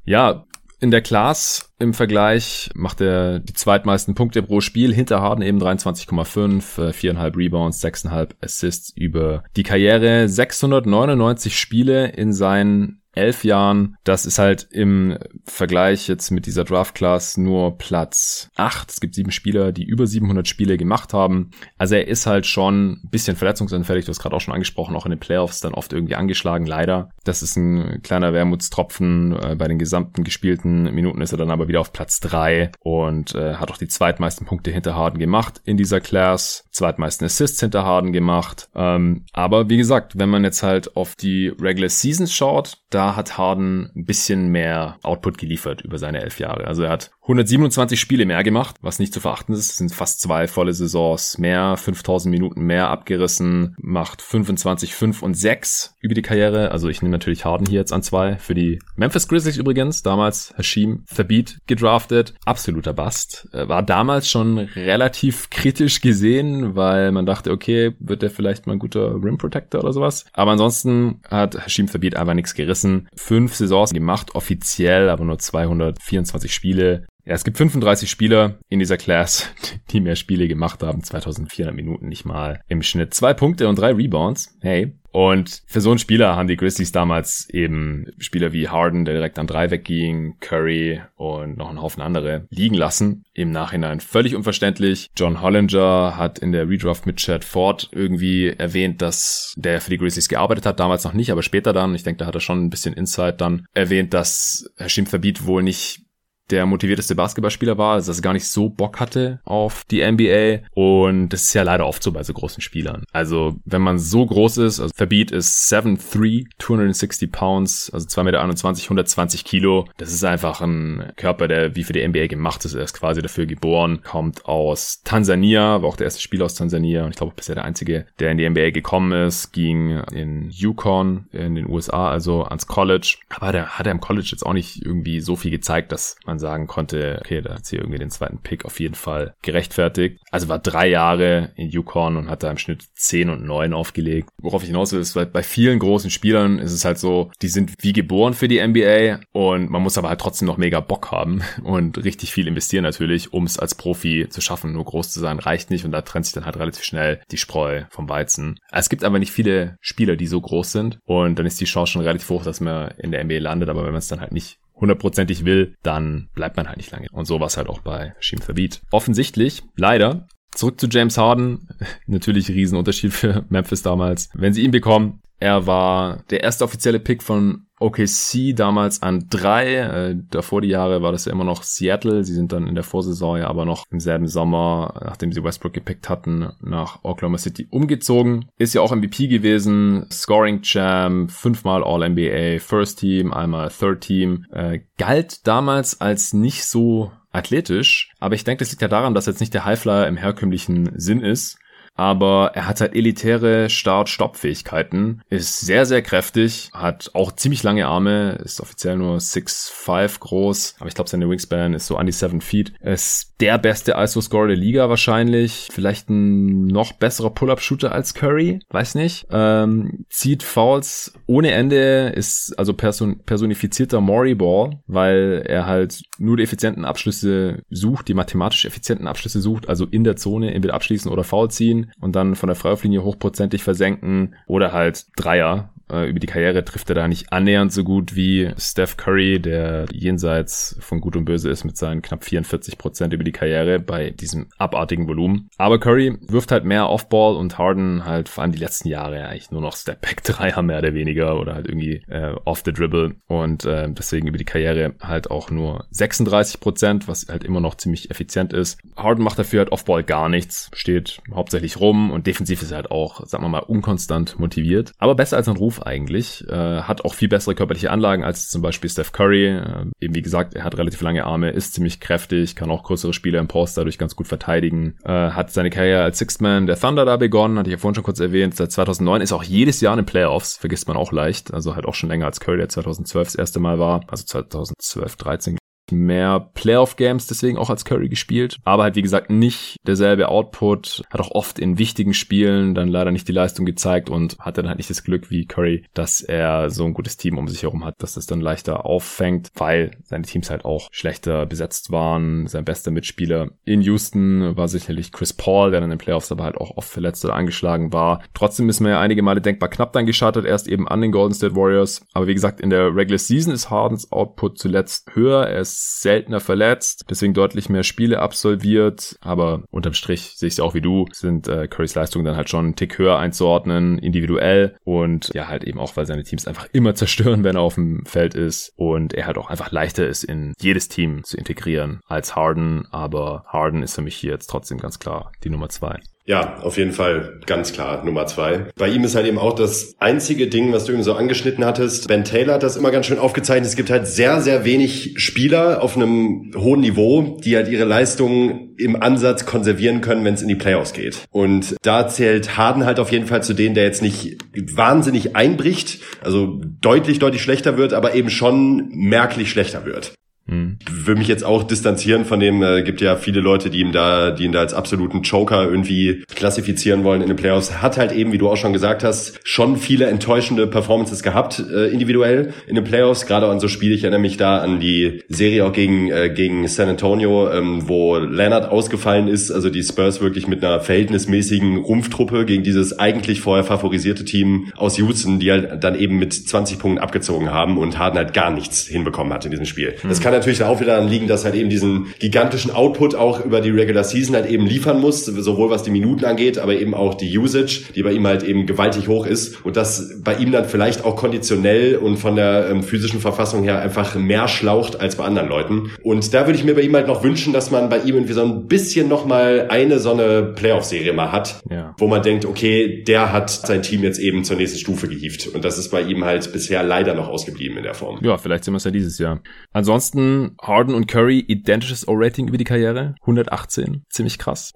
Ja, in der Class im Vergleich macht er die zweitmeisten Punkte pro Spiel, hinter Harden eben 23,5, 4,5 Rebounds, 6,5 Assists über die Karriere, 699 Spiele in seinen elf Jahren. Das ist halt im Vergleich jetzt mit dieser Draft Class nur Platz acht. Es gibt sieben Spieler, die über 700 Spiele gemacht haben. Also er ist halt schon ein bisschen verletzungsanfällig. Du hast gerade auch schon angesprochen, auch in den Playoffs dann oft irgendwie angeschlagen, leider. Das ist ein kleiner Wermutstropfen. Äh, bei den gesamten gespielten Minuten ist er dann aber wieder auf Platz drei und äh, hat auch die zweitmeisten Punkte hinter Harden gemacht in dieser Class. Zweitmeisten Assists hinter Harden gemacht. Ähm, aber wie gesagt, wenn man jetzt halt auf die Regular Seasons schaut, da hat Harden ein bisschen mehr Output geliefert über seine elf Jahre. Also er hat 127 Spiele mehr gemacht, was nicht zu verachten ist. Es sind fast zwei volle Saisons mehr, 5000 Minuten mehr abgerissen, macht 25, 5 und 6 über die Karriere. Also ich nehme natürlich Harden hier jetzt an zwei. Für die Memphis Grizzlies übrigens, damals Hashim Thabit gedraftet. Absoluter Bast. War damals schon relativ kritisch gesehen, weil man dachte, okay, wird der vielleicht mal ein guter Rim Protector oder sowas. Aber ansonsten hat Hashim Thabit einfach nichts gerissen. Fünf Saisons gemacht, offiziell, aber nur 224 Spiele. Ja, es gibt 35 Spieler in dieser Class, die mehr Spiele gemacht haben. 2400 Minuten nicht mal im Schnitt. Zwei Punkte und drei Rebounds. Hey. Und für so einen Spieler haben die Grizzlies damals eben Spieler wie Harden, der direkt an drei wegging, Curry und noch einen Haufen andere liegen lassen. Im Nachhinein völlig unverständlich. John Hollinger hat in der Redraft mit Chad Ford irgendwie erwähnt, dass der für die Grizzlies gearbeitet hat. Damals noch nicht, aber später dann. Ich denke, da hat er schon ein bisschen Insight dann erwähnt, dass Hashim Thabit wohl nicht der motivierteste Basketballspieler war, dass er gar nicht so Bock hatte auf die NBA. Und das ist ja leider oft so bei so großen Spielern. Also wenn man so groß ist, also Verbeat ist 7'3, 260 Pounds, also 2,21 Meter, 120 Kilo. Das ist einfach ein Körper, der wie für die NBA gemacht ist. Er ist quasi dafür geboren, kommt aus Tansania, war auch der erste Spieler aus Tansania und ich glaube bisher der einzige, der in die NBA gekommen ist, ging in Yukon in den USA, also ans College. Aber der hat er im College jetzt auch nicht irgendwie so viel gezeigt, dass man man sagen konnte, okay, da hat sie irgendwie den zweiten Pick auf jeden Fall gerechtfertigt. Also war drei Jahre in Yukon und hat da im Schnitt 10 und 9 aufgelegt. Worauf ich hinaus will, ist, weil bei vielen großen Spielern ist es halt so, die sind wie geboren für die NBA und man muss aber halt trotzdem noch mega Bock haben und richtig viel investieren natürlich, um es als Profi zu schaffen. Nur groß zu sein reicht nicht und da trennt sich dann halt relativ schnell die Spreu vom Weizen. Es gibt aber nicht viele Spieler, die so groß sind und dann ist die Chance schon relativ hoch, dass man in der NBA landet, aber wenn man es dann halt nicht hundertprozentig will, dann bleibt man halt nicht lange. Und so war es halt auch bei Shim Thabit. Offensichtlich, leider, Zurück zu James Harden. Natürlich Riesenunterschied für Memphis damals. Wenn sie ihn bekommen, er war der erste offizielle Pick von OKC damals an drei. Äh, davor die Jahre war das ja immer noch Seattle. Sie sind dann in der Vorsaison ja aber noch im selben Sommer, nachdem sie Westbrook gepickt hatten, nach Oklahoma City umgezogen. Ist ja auch MVP gewesen, Scoring Champ, fünfmal All-NBA, First Team, einmal Third Team. Äh, galt damals als nicht so athletisch, aber ich denke, das liegt ja daran, dass jetzt nicht der Highflyer im herkömmlichen Sinn ist, aber er hat halt elitäre Start-Stopp-Fähigkeiten, ist sehr, sehr kräftig, hat auch ziemlich lange Arme, ist offiziell nur 6'5 groß, aber ich glaube seine Wingspan ist so an die 7 Feet. Ist der beste ISO-Scorer der Liga wahrscheinlich, vielleicht ein noch besserer Pull-Up-Shooter als Curry, weiß nicht. Ähm, zieht Fouls ohne Ende, ist also person personifizierter Maury Ball, weil er halt nur die effizienten Abschlüsse sucht, die mathematisch effizienten Abschlüsse sucht, also in der Zone entweder abschließen oder Foul ziehen und dann von der Freiwurflinie hochprozentig versenken oder halt Dreier äh, über die Karriere trifft er da nicht annähernd so gut wie Steph Curry, der jenseits von Gut und Böse ist mit seinen knapp 44 Prozent über die Karriere bei diesem abartigen Volumen. Aber Curry wirft halt mehr Offball und Harden halt vor allem die letzten Jahre eigentlich nur noch Step-Back-Dreier mehr oder weniger oder halt irgendwie äh, off the dribble und äh, deswegen über die Karriere halt auch nur 36 Prozent, was halt immer noch ziemlich effizient ist. Harden macht dafür halt Offball gar nichts, steht hauptsächlich rum und defensiv ist er halt auch, sagen wir mal, unkonstant motiviert, aber besser als ein Ruf eigentlich. Äh, hat auch viel bessere körperliche Anlagen als zum Beispiel Steph Curry. Äh, eben wie gesagt, er hat relativ lange Arme, ist ziemlich kräftig, kann auch größere Spieler im Post dadurch ganz gut verteidigen. Äh, hat seine Karriere als Sixth Man der Thunder da begonnen, hatte ich ja vorhin schon kurz erwähnt. Seit 2009 ist auch jedes Jahr in den Playoffs, vergisst man auch leicht. Also halt auch schon länger als Curry, der 2012 das erste Mal war. Also 2012, 13 mehr Playoff-Games deswegen auch als Curry gespielt. Aber halt, wie gesagt, nicht derselbe Output. Hat auch oft in wichtigen Spielen dann leider nicht die Leistung gezeigt und hat dann halt nicht das Glück wie Curry, dass er so ein gutes Team um sich herum hat, dass das dann leichter auffängt, weil seine Teams halt auch schlechter besetzt waren. Sein bester Mitspieler in Houston war sicherlich Chris Paul, der dann in den Playoffs aber halt auch oft verletzt oder angeschlagen war. Trotzdem ist man ja einige Male denkbar knapp dann gescheitert, erst eben an den Golden State Warriors. Aber wie gesagt, in der Regular Season ist Hardens Output zuletzt höher. Er ist seltener verletzt, deswegen deutlich mehr Spiele absolviert. Aber unterm Strich sehe ich es auch wie du, sind äh, Currys Leistungen dann halt schon einen Tick höher einzuordnen, individuell. Und ja, halt eben auch, weil seine Teams einfach immer zerstören, wenn er auf dem Feld ist. Und er halt auch einfach leichter ist, in jedes Team zu integrieren als Harden. Aber Harden ist für mich hier jetzt trotzdem ganz klar die Nummer zwei. Ja, auf jeden Fall ganz klar Nummer zwei. Bei ihm ist halt eben auch das einzige Ding, was du eben so angeschnitten hattest. Ben Taylor hat das immer ganz schön aufgezeichnet. Es gibt halt sehr, sehr wenig Spieler auf einem hohen Niveau, die halt ihre Leistungen im Ansatz konservieren können, wenn es in die Playoffs geht. Und da zählt Harden halt auf jeden Fall zu denen, der jetzt nicht wahnsinnig einbricht, also deutlich, deutlich schlechter wird, aber eben schon merklich schlechter wird. Hm. Würde mich jetzt auch distanzieren von dem, äh, gibt ja viele Leute, die ihm da, die ihn da als absoluten Joker irgendwie klassifizieren wollen in den Playoffs. Hat halt eben, wie du auch schon gesagt hast, schon viele enttäuschende Performances gehabt, äh, individuell in den Playoffs. Gerade an so Spiele, ich erinnere mich da an die Serie auch gegen, äh, gegen San Antonio, ähm, wo Leonard ausgefallen ist, also die Spurs wirklich mit einer verhältnismäßigen Rumpftruppe gegen dieses eigentlich vorher favorisierte Team aus Houston, die halt dann eben mit 20 Punkten abgezogen haben und Harden halt gar nichts hinbekommen hat in diesem Spiel. Hm. Das kann natürlich auch wieder daran liegen, dass halt eben diesen gigantischen Output auch über die Regular Season halt eben liefern muss, sowohl was die Minuten angeht, aber eben auch die Usage, die bei ihm halt eben gewaltig hoch ist und das bei ihm dann vielleicht auch konditionell und von der ähm, physischen Verfassung her einfach mehr schlaucht als bei anderen Leuten. Und da würde ich mir bei ihm halt noch wünschen, dass man bei ihm irgendwie so ein bisschen nochmal eine so eine Playoff-Serie mal hat, ja. wo man denkt, okay, der hat sein Team jetzt eben zur nächsten Stufe gehievt. Und das ist bei ihm halt bisher leider noch ausgeblieben in der Form. Ja, vielleicht sehen wir es ja dieses Jahr. Ansonsten Harden und Curry identisches O-Rating über die Karriere. 118. Ziemlich krass.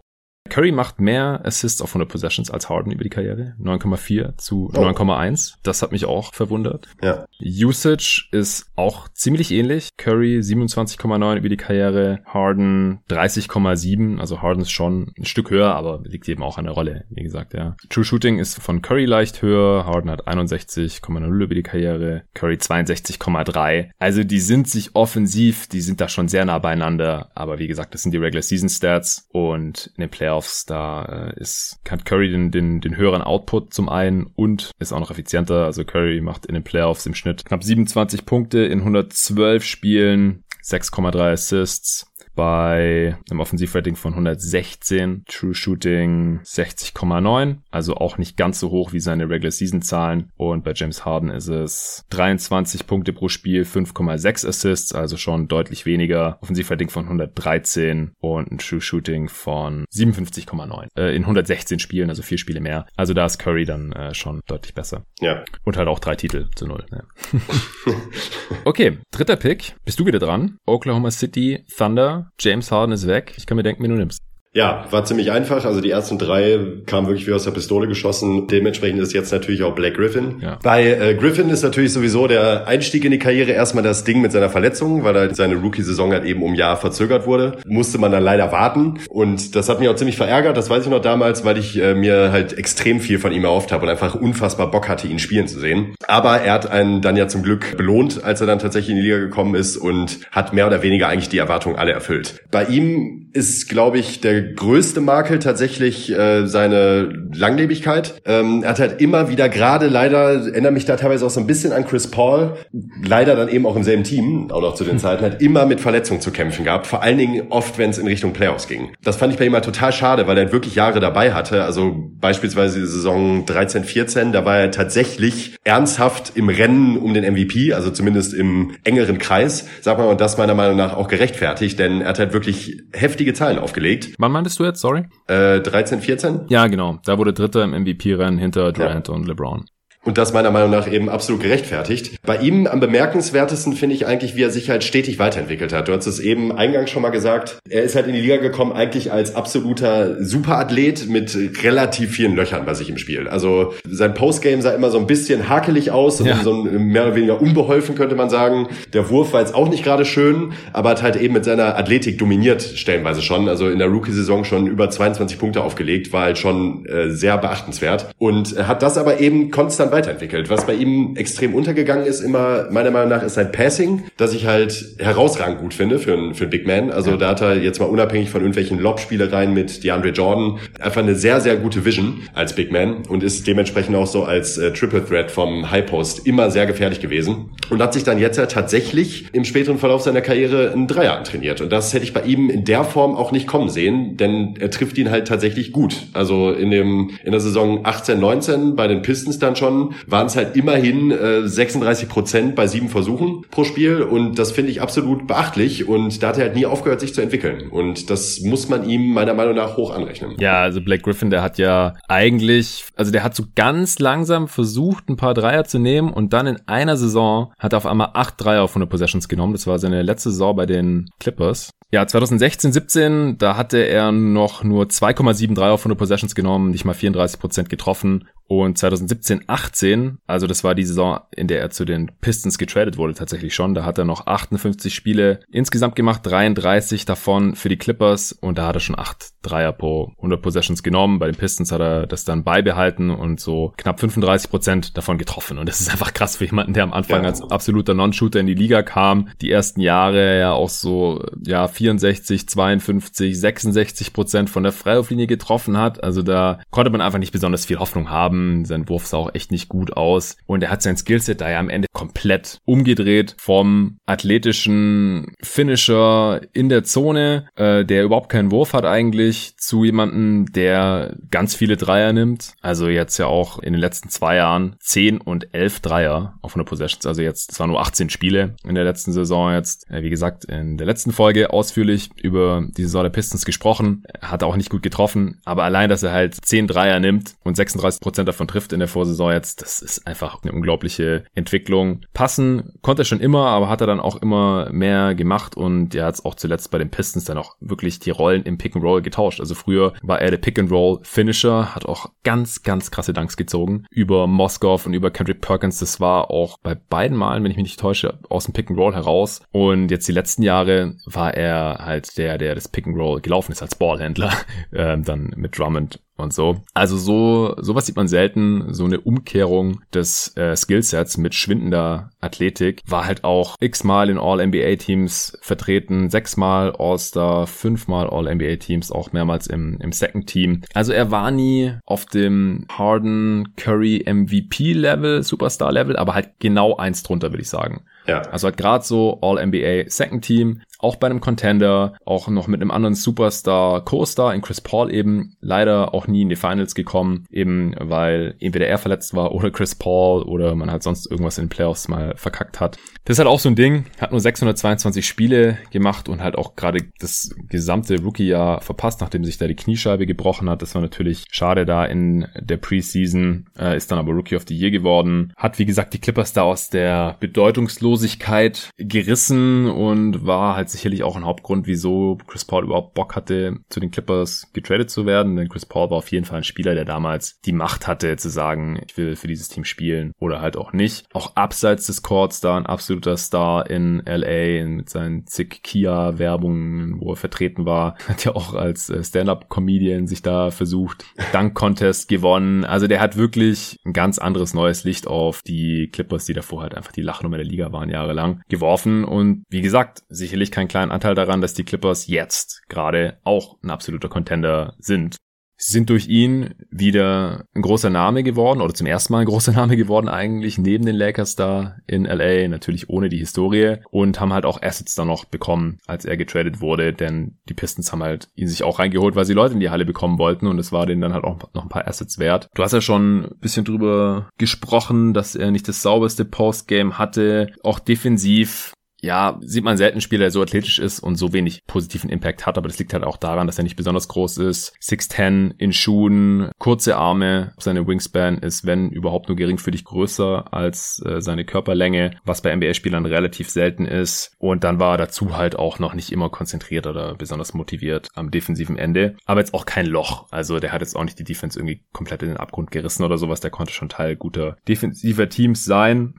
Curry macht mehr Assists auf 100 Possessions als Harden über die Karriere. 9,4 zu oh. 9,1. Das hat mich auch verwundert. Ja. Usage ist auch ziemlich ähnlich. Curry 27,9 über die Karriere. Harden 30,7. Also Harden ist schon ein Stück höher, aber liegt eben auch an der Rolle. Wie gesagt, ja. True Shooting ist von Curry leicht höher. Harden hat 61,0 über die Karriere. Curry 62,3. Also die sind sich offensiv, die sind da schon sehr nah beieinander. Aber wie gesagt, das sind die Regular Season Stats und in den Playoffs Playoffs. Da äh, ist, hat Curry den, den, den höheren Output zum einen und ist auch noch effizienter. Also Curry macht in den Playoffs im Schnitt knapp 27 Punkte in 112 Spielen, 6,3 Assists, bei einem Offensivrating von 116, True Shooting 60,9, also auch nicht ganz so hoch wie seine Regular Season Zahlen und bei James Harden ist es 23 Punkte pro Spiel, 5,6 Assists, also schon deutlich weniger, Offensivrating von 113 und ein True Shooting von 57,9 äh, in 116 Spielen, also vier Spiele mehr. Also da ist Curry dann äh, schon deutlich besser. Ja. Und halt auch drei Titel zu null. Ja. okay, dritter Pick. Bist du wieder dran? Oklahoma City Thunder James Harden ist weg. Ich kann mir denken, wen du nimmst. Ja, war ziemlich einfach. Also die ersten drei kamen wirklich wie aus der Pistole geschossen. Dementsprechend ist jetzt natürlich auch Black Griffin. Ja. Bei äh, Griffin ist natürlich sowieso der Einstieg in die Karriere erstmal das Ding mit seiner Verletzung, weil er seine Rookie-Saison halt eben um Jahr verzögert wurde. Musste man dann leider warten. Und das hat mich auch ziemlich verärgert. Das weiß ich noch damals, weil ich äh, mir halt extrem viel von ihm erhofft habe und einfach unfassbar Bock hatte, ihn spielen zu sehen. Aber er hat einen dann ja zum Glück belohnt, als er dann tatsächlich in die Liga gekommen ist und hat mehr oder weniger eigentlich die Erwartungen alle erfüllt. Bei ihm ist, glaube ich, der größte Makel tatsächlich äh, seine Langlebigkeit. Ähm, er hat halt immer wieder gerade leider, erinnere mich da teilweise auch so ein bisschen an Chris Paul, leider dann eben auch im selben Team, auch noch zu den hm. Zeiten, hat immer mit Verletzungen zu kämpfen gehabt. Vor allen Dingen oft, wenn es in Richtung Playoffs ging. Das fand ich bei ihm halt total schade, weil er halt wirklich Jahre dabei hatte. Also beispielsweise die Saison 13, 14, da war er tatsächlich ernsthaft im Rennen um den MVP, also zumindest im engeren Kreis, sagt man, und das meiner Meinung nach auch gerechtfertigt, denn er hat halt wirklich heftige Zahlen aufgelegt. Wann meintest du jetzt, sorry? Äh, 13, 14? Ja, genau. Da wurde Dritter im MVP-Rennen hinter Durant ja. und LeBron. Und das meiner Meinung nach eben absolut gerechtfertigt. Bei ihm am bemerkenswertesten finde ich eigentlich, wie er sich halt stetig weiterentwickelt hat. Du hast es eben eingangs schon mal gesagt. Er ist halt in die Liga gekommen eigentlich als absoluter Superathlet mit relativ vielen Löchern bei sich im Spiel. Also sein Postgame sah immer so ein bisschen hakelig aus ja. und so mehr oder weniger unbeholfen könnte man sagen. Der Wurf war jetzt auch nicht gerade schön, aber hat halt eben mit seiner Athletik dominiert stellenweise schon. Also in der Rookie-Saison schon über 22 Punkte aufgelegt, war halt schon äh, sehr beachtenswert. Und hat das aber eben konstant dann weiterentwickelt. Was bei ihm extrem untergegangen ist, immer meiner Meinung nach, ist sein Passing, das ich halt herausragend gut finde für einen, für einen Big Man. Also ja. da hat er jetzt mal unabhängig von irgendwelchen Lob-Spielereien mit DeAndre Jordan einfach eine sehr, sehr gute Vision als Big Man und ist dementsprechend auch so als äh, Triple Threat vom High Post immer sehr gefährlich gewesen und hat sich dann jetzt ja tatsächlich im späteren Verlauf seiner Karriere einen Dreier antrainiert. Und das hätte ich bei ihm in der Form auch nicht kommen sehen, denn er trifft ihn halt tatsächlich gut. Also in dem, in der Saison 18, 19 bei den Pistons dann schon waren es halt immerhin äh, 36 Prozent bei sieben Versuchen pro Spiel und das finde ich absolut beachtlich und da hat er halt nie aufgehört, sich zu entwickeln und das muss man ihm meiner Meinung nach hoch anrechnen. Ja, also Blake Griffin, der hat ja eigentlich, also der hat so ganz langsam versucht, ein paar Dreier zu nehmen und dann in einer Saison hat er auf einmal acht Dreier auf 100 Possessions genommen. Das war seine letzte Saison bei den Clippers. Ja, 2016, 17, da hatte er noch nur 2,73 auf 100 Possessions genommen, nicht mal 34 Prozent getroffen und 2017, 18, also das war die Saison, in der er zu den Pistons getradet wurde tatsächlich schon. Da hat er noch 58 Spiele insgesamt gemacht, 33 davon für die Clippers und da hat er schon 8 Dreier pro 100 Possessions genommen. Bei den Pistons hat er das dann beibehalten und so knapp 35 Prozent davon getroffen. Und das ist einfach krass für jemanden, der am Anfang ja. als absoluter Non-Shooter in die Liga kam. Die ersten Jahre ja auch so, ja, 64, 52, 66 Prozent von der Freiwurflinie getroffen hat. Also da konnte man einfach nicht besonders viel Hoffnung haben. Sein Wurf sah auch echt nicht gut aus. Und er hat sein Skillset da ja am Ende komplett umgedreht vom athletischen Finisher in der Zone, äh, der überhaupt keinen Wurf hat eigentlich, zu jemandem, der ganz viele Dreier nimmt. Also jetzt ja auch in den letzten zwei Jahren 10 und 11 Dreier auf 100 Possessions. Also jetzt, es waren nur 18 Spiele in der letzten Saison jetzt. Äh, wie gesagt, in der letzten Folge ausführlich über die Saison der Pistons gesprochen. Hat auch nicht gut getroffen, aber allein, dass er halt 10 Dreier nimmt und 36 Prozent davon trifft in der Vorsaison jetzt, das ist einfach eine unglaubliche Entwicklung. Passen konnte er schon immer, aber hat er dann auch immer mehr gemacht und er hat es auch zuletzt bei den Pistons dann auch wirklich die Rollen im Pick and Roll getauscht. Also früher war er der Pick and Roll Finisher, hat auch ganz, ganz krasse Dunks gezogen über Moskow und über Kendrick Perkins. Das war auch bei beiden Malen, wenn ich mich nicht täusche, aus dem Pick and Roll heraus. Und jetzt die letzten Jahre war er halt der, der das Pick and Roll gelaufen ist als Ballhändler, äh, dann mit Drummond und so. Also so sowas sieht man selten. So eine Umkehrung des äh, Skillsets mit schwindender Athletik war halt auch x-mal in All-NBA-Teams vertreten, sechsmal All-Star, fünfmal All-NBA-Teams, auch mehrmals im, im Second-Team. Also er war nie auf dem Harden Curry MVP-Level, Superstar-Level, aber halt genau eins drunter, würde ich sagen. Ja. Also halt gerade so All-NBA Second Team, auch bei einem Contender, auch noch mit einem anderen Superstar, Co-Star in Chris Paul eben, leider auch nie in die Finals gekommen, eben weil entweder er verletzt war oder Chris Paul oder man halt sonst irgendwas in den Playoffs mal verkackt hat. Das ist halt auch so ein Ding, hat nur 622 Spiele gemacht und halt auch gerade das gesamte Rookie-Jahr verpasst, nachdem sich da die Kniescheibe gebrochen hat. Das war natürlich schade da in der Preseason, äh, ist dann aber Rookie of the Year geworden. Hat wie gesagt die Clippers da aus der Bedeutungslosigkeit gerissen und war halt jetzt sicherlich auch ein Hauptgrund, wieso Chris Paul überhaupt Bock hatte, zu den Clippers getradet zu werden. Denn Chris Paul war auf jeden Fall ein Spieler, der damals die Macht hatte, zu sagen, ich will für dieses Team spielen oder halt auch nicht. Auch abseits des Courts da ein absoluter Star in LA mit seinen zig Kia-Werbungen, wo er vertreten war. Hat ja auch als äh, Stand-Up-Comedian sich da versucht. Dunk-Contest gewonnen. Also der hat wirklich ein ganz anderes neues Licht auf die Clippers, die davor halt einfach die Lachnummer der Liga waren jahrelang, geworfen. Und wie gesagt, sicherlich keinen kleinen Anteil daran, dass die Clippers jetzt gerade auch ein absoluter Contender sind. Sie sind durch ihn wieder ein großer Name geworden oder zum ersten Mal ein großer Name geworden eigentlich neben den Lakers da in LA, natürlich ohne die Historie und haben halt auch Assets da noch bekommen, als er getradet wurde, denn die Pistons haben halt ihn sich auch reingeholt, weil sie Leute in die Halle bekommen wollten und es war denen dann halt auch noch ein paar Assets wert. Du hast ja schon ein bisschen drüber gesprochen, dass er nicht das sauberste Postgame hatte, auch defensiv ja, sieht man selten Spieler, der so athletisch ist und so wenig positiven Impact hat, aber das liegt halt auch daran, dass er nicht besonders groß ist. 6'10 in Schuhen, kurze Arme, seine Wingspan ist, wenn überhaupt nur geringfügig größer als äh, seine Körperlänge, was bei NBA-Spielern relativ selten ist. Und dann war er dazu halt auch noch nicht immer konzentriert oder besonders motiviert am defensiven Ende. Aber jetzt auch kein Loch. Also der hat jetzt auch nicht die Defense irgendwie komplett in den Abgrund gerissen oder sowas. Der konnte schon Teil guter defensiver Teams sein.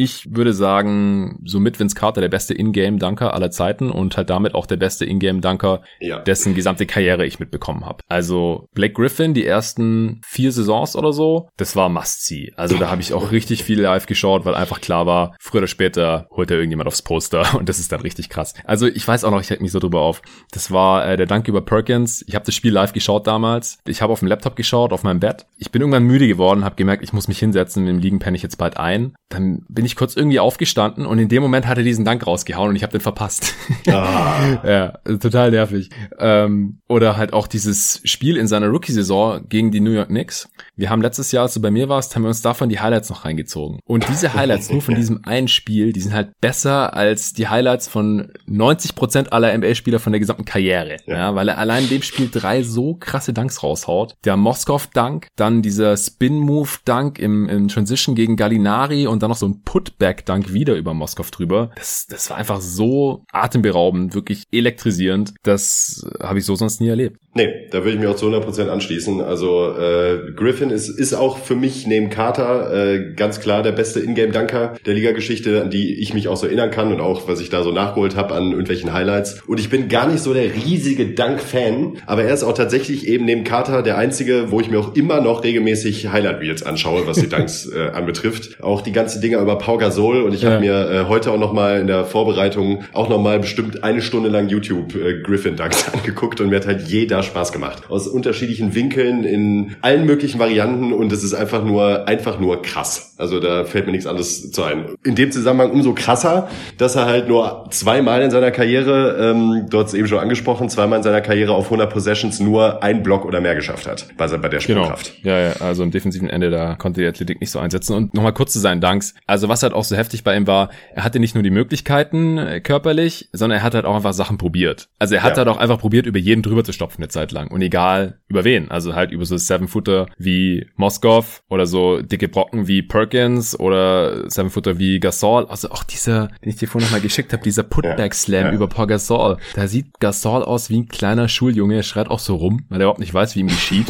Ich würde sagen, somit Vince Carter der beste Ingame-Dunker aller Zeiten und halt damit auch der beste Ingame-Dunker, ja. dessen gesamte Karriere ich mitbekommen habe. Also Blake Griffin, die ersten vier Saisons oder so, das war Must-See. Also da habe ich auch richtig viel live geschaut, weil einfach klar war, früher oder später holt er irgendjemand aufs Poster und das ist dann richtig krass. Also ich weiß auch noch, ich hätte mich so drüber auf. Das war äh, der Dank über Perkins. Ich habe das Spiel live geschaut damals. Ich habe auf dem Laptop geschaut, auf meinem Bett. Ich bin irgendwann müde geworden, habe gemerkt, ich muss mich hinsetzen. Im Liegen penne ich jetzt bald ein. Dann bin ich kurz irgendwie aufgestanden und in dem Moment hat er diesen Dank rausgehauen und ich habe den verpasst. Ah. ja, total nervig. Ähm, oder halt auch dieses Spiel in seiner Rookie-Saison gegen die New York Knicks. Wir haben letztes Jahr, als du bei mir warst, haben wir uns davon die Highlights noch reingezogen. Und diese Highlights nur von diesem einen Spiel, die sind halt besser als die Highlights von 90 Prozent aller NBA-Spieler von der gesamten Karriere. Ja. ja. weil er allein in dem Spiel drei so krasse Danks raushaut. Der Moskov-Dank, dann dieser Spin-Move-Dank im, im Transition gegen Gallinari und dann noch so ein Putback-Dunk wieder über Moskov drüber. Das, das war einfach so atemberaubend, wirklich elektrisierend. Das habe ich so sonst nie erlebt. Nee, da würde ich mich auch zu 100% anschließen. Also äh, Griffin ist, ist auch für mich neben Carter äh, ganz klar der beste Ingame-Dunker der Liga-Geschichte, an die ich mich auch so erinnern kann und auch, was ich da so nachgeholt habe an irgendwelchen Highlights. Und ich bin gar nicht so der riesige Dunk-Fan, aber er ist auch tatsächlich eben neben Carter der einzige, wo ich mir auch immer noch regelmäßig Highlight-Reels anschaue, was die Dunks äh, anbetrifft. Auch die ganze Dinger über Pau Gasol und ich ja. habe mir äh, heute auch noch mal in der Vorbereitung auch noch mal bestimmt eine Stunde lang YouTube äh, Griffin Dunks angeguckt und mir hat halt jeder Spaß gemacht. Aus unterschiedlichen Winkeln, in allen möglichen Varianten und es ist einfach nur, einfach nur krass. Also da fällt mir nichts anderes zu ein. In dem Zusammenhang umso krasser, dass er halt nur zweimal in seiner Karriere, ähm, es eben schon angesprochen, zweimal in seiner Karriere auf 100 Possessions nur ein Block oder mehr geschafft hat. Bei, bei der genau. Sprungkraft. Genau. Ja, ja, also im defensiven Ende, da konnte die Athletik nicht so einsetzen. Und nochmal kurz zu seinen Dunks. Also was halt auch so heftig bei ihm war, er hatte nicht nur die Möglichkeiten äh, körperlich, sondern er hat halt auch einfach Sachen probiert. Also er hat ja. halt auch einfach probiert, über jeden drüber zu stopfen eine Zeit lang. Und egal über wen. Also halt über so Seven-Footer wie Moskov oder so dicke Brocken wie Perkins oder Seven-Footer wie Gasol. Also auch dieser, den ich dir vorhin nochmal geschickt habe, dieser Putback-Slam ja. über Paul Gasol. Da sieht Gasol aus wie ein kleiner Schuljunge. Er schreit auch so rum, weil er überhaupt nicht weiß, wie ihm geschieht.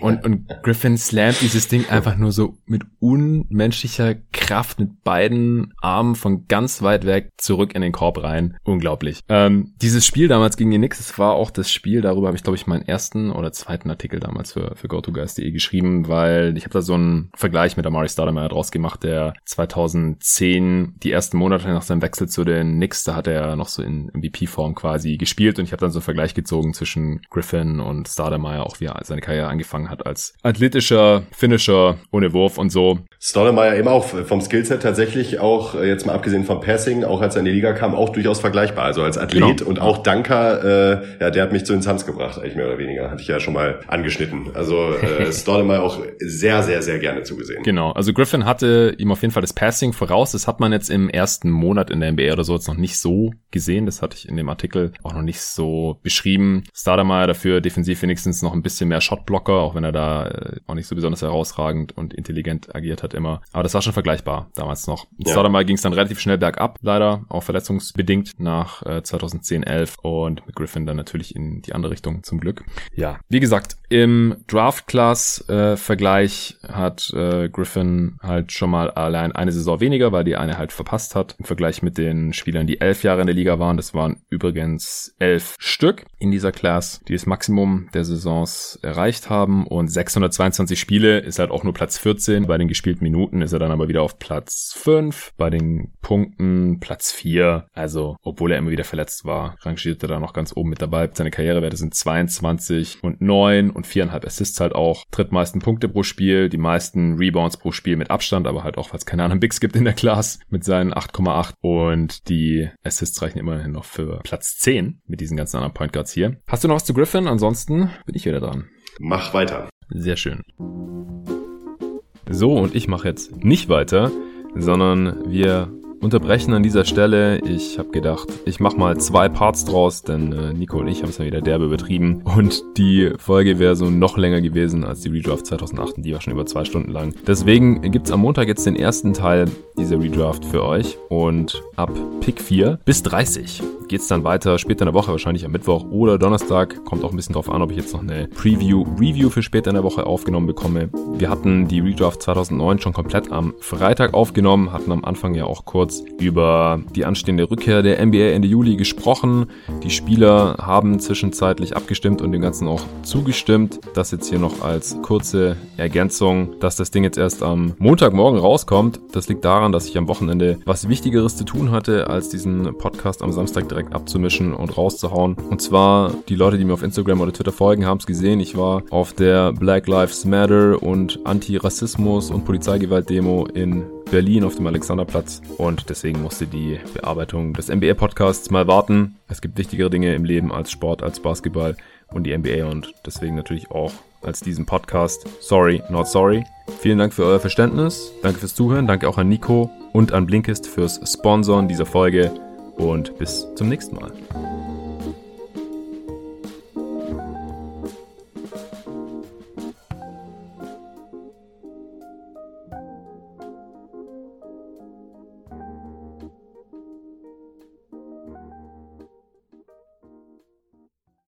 und, und Griffin slammt dieses Ding einfach nur so mit unmenschlicher Kraft mit beiden Armen von ganz weit weg zurück in den Korb rein. Unglaublich. Ähm, dieses Spiel damals gegen die Knicks, das war auch das Spiel, darüber habe ich glaube ich meinen ersten oder zweiten Artikel damals für, für GoToGuys.de geschrieben, weil ich habe da so einen Vergleich mit Amari Stoudemire draus gemacht, der 2010 die ersten Monate nach seinem Wechsel zu den Knicks, da hat er noch so in MVP-Form quasi gespielt und ich habe dann so einen Vergleich gezogen zwischen Griffin und Stoudemire, auch wie er seine Karriere angefangen hat als athletischer Finisher ohne Wurf und so. Stoudemire eben auch vom Skillset tatsächlich auch, äh, jetzt mal abgesehen vom Passing, auch als er in die Liga kam, auch durchaus vergleichbar. Also als Athlet genau. und auch Danker, äh, ja, der hat mich zu den Suns gebracht. eigentlich mehr oder weniger. Hatte ich ja schon mal angeschnitten. Also äh, Stoudemire auch sehr, sehr, sehr gerne zugesehen. Genau, also Griffin hatte ihm auf jeden Fall das Passing voraus. Das hat man jetzt im ersten Monat in der NBA oder so jetzt noch nicht so gesehen. Das hatte ich in dem Artikel auch noch nicht so beschrieben. Stoudemire dafür defensiv wenigstens noch ein bisschen mehr Shotblocker, auch wenn er da äh, auch nicht so besonders herausragend und intelligent agiert hat immer. Aber das war schon vergleichbar damals noch. Ja. Stoudemire ging es dann relativ schnell bergab, leider, auch verletzungsbedingt nach äh, 2010, 11 und mit Griffin dann natürlich in die andere Richtung zum Glück. Ja, wie gesagt, im Draft-Class-Vergleich äh, hat äh, Griffin halt schon mal allein eine Saison weniger, weil die eine halt verpasst hat. Im Vergleich mit den Spielern, die elf Jahre in der Liga waren. Das waren übrigens elf Stück in dieser Class, die das Maximum der Saisons erreicht haben. Und 622 Spiele ist halt auch nur Platz 14. Bei den gespielten Minuten ist er dann aber wieder auf Platz 5. Bei den Punkten Platz 4. Also, obwohl er immer wieder verletzt war, rangiert er da noch ganz oben mit dabei. Seine Karrierewerte sind 22 und 9 und und viereinhalb Assists halt auch. Drittmeisten Punkte pro Spiel, die meisten Rebounds pro Spiel mit Abstand, aber halt auch, weil es keine anderen Bigs gibt in der Class mit seinen 8,8 und die Assists reichen immerhin noch für Platz 10 mit diesen ganzen anderen Point Guards hier. Hast du noch was zu Griffin? Ansonsten bin ich wieder dran. Mach weiter. Sehr schön. So, und ich mache jetzt nicht weiter, sondern wir unterbrechen an dieser Stelle. Ich habe gedacht, ich mache mal zwei Parts draus, denn äh, Nico und ich haben es ja wieder derbe übertrieben. Und die Folge wäre so noch länger gewesen als die Redraft 2008, die war schon über zwei Stunden lang. Deswegen gibt's am Montag jetzt den ersten Teil dieser Redraft für euch. Und ab Pick 4 bis 30 geht's dann weiter, später in der Woche, wahrscheinlich am Mittwoch oder Donnerstag. Kommt auch ein bisschen drauf an, ob ich jetzt noch eine Preview-Review für später in der Woche aufgenommen bekomme. Wir hatten die Redraft 2009 schon komplett am Freitag aufgenommen, hatten am Anfang ja auch kurz kurz über die anstehende Rückkehr der NBA Ende Juli gesprochen. Die Spieler haben zwischenzeitlich abgestimmt und dem Ganzen auch zugestimmt. Das jetzt hier noch als kurze Ergänzung, dass das Ding jetzt erst am Montagmorgen rauskommt. Das liegt daran, dass ich am Wochenende was Wichtigeres zu tun hatte, als diesen Podcast am Samstag direkt abzumischen und rauszuhauen. Und zwar die Leute, die mir auf Instagram oder Twitter folgen, haben es gesehen. Ich war auf der Black Lives Matter und Anti-Rassismus und Polizeigewalt-Demo in Berlin auf dem Alexanderplatz und deswegen musste die Bearbeitung des NBA-Podcasts mal warten. Es gibt wichtigere Dinge im Leben als Sport, als Basketball und die NBA und deswegen natürlich auch als diesen Podcast. Sorry, not sorry. Vielen Dank für euer Verständnis, danke fürs Zuhören, danke auch an Nico und an Blinkist fürs Sponsoren dieser Folge und bis zum nächsten Mal.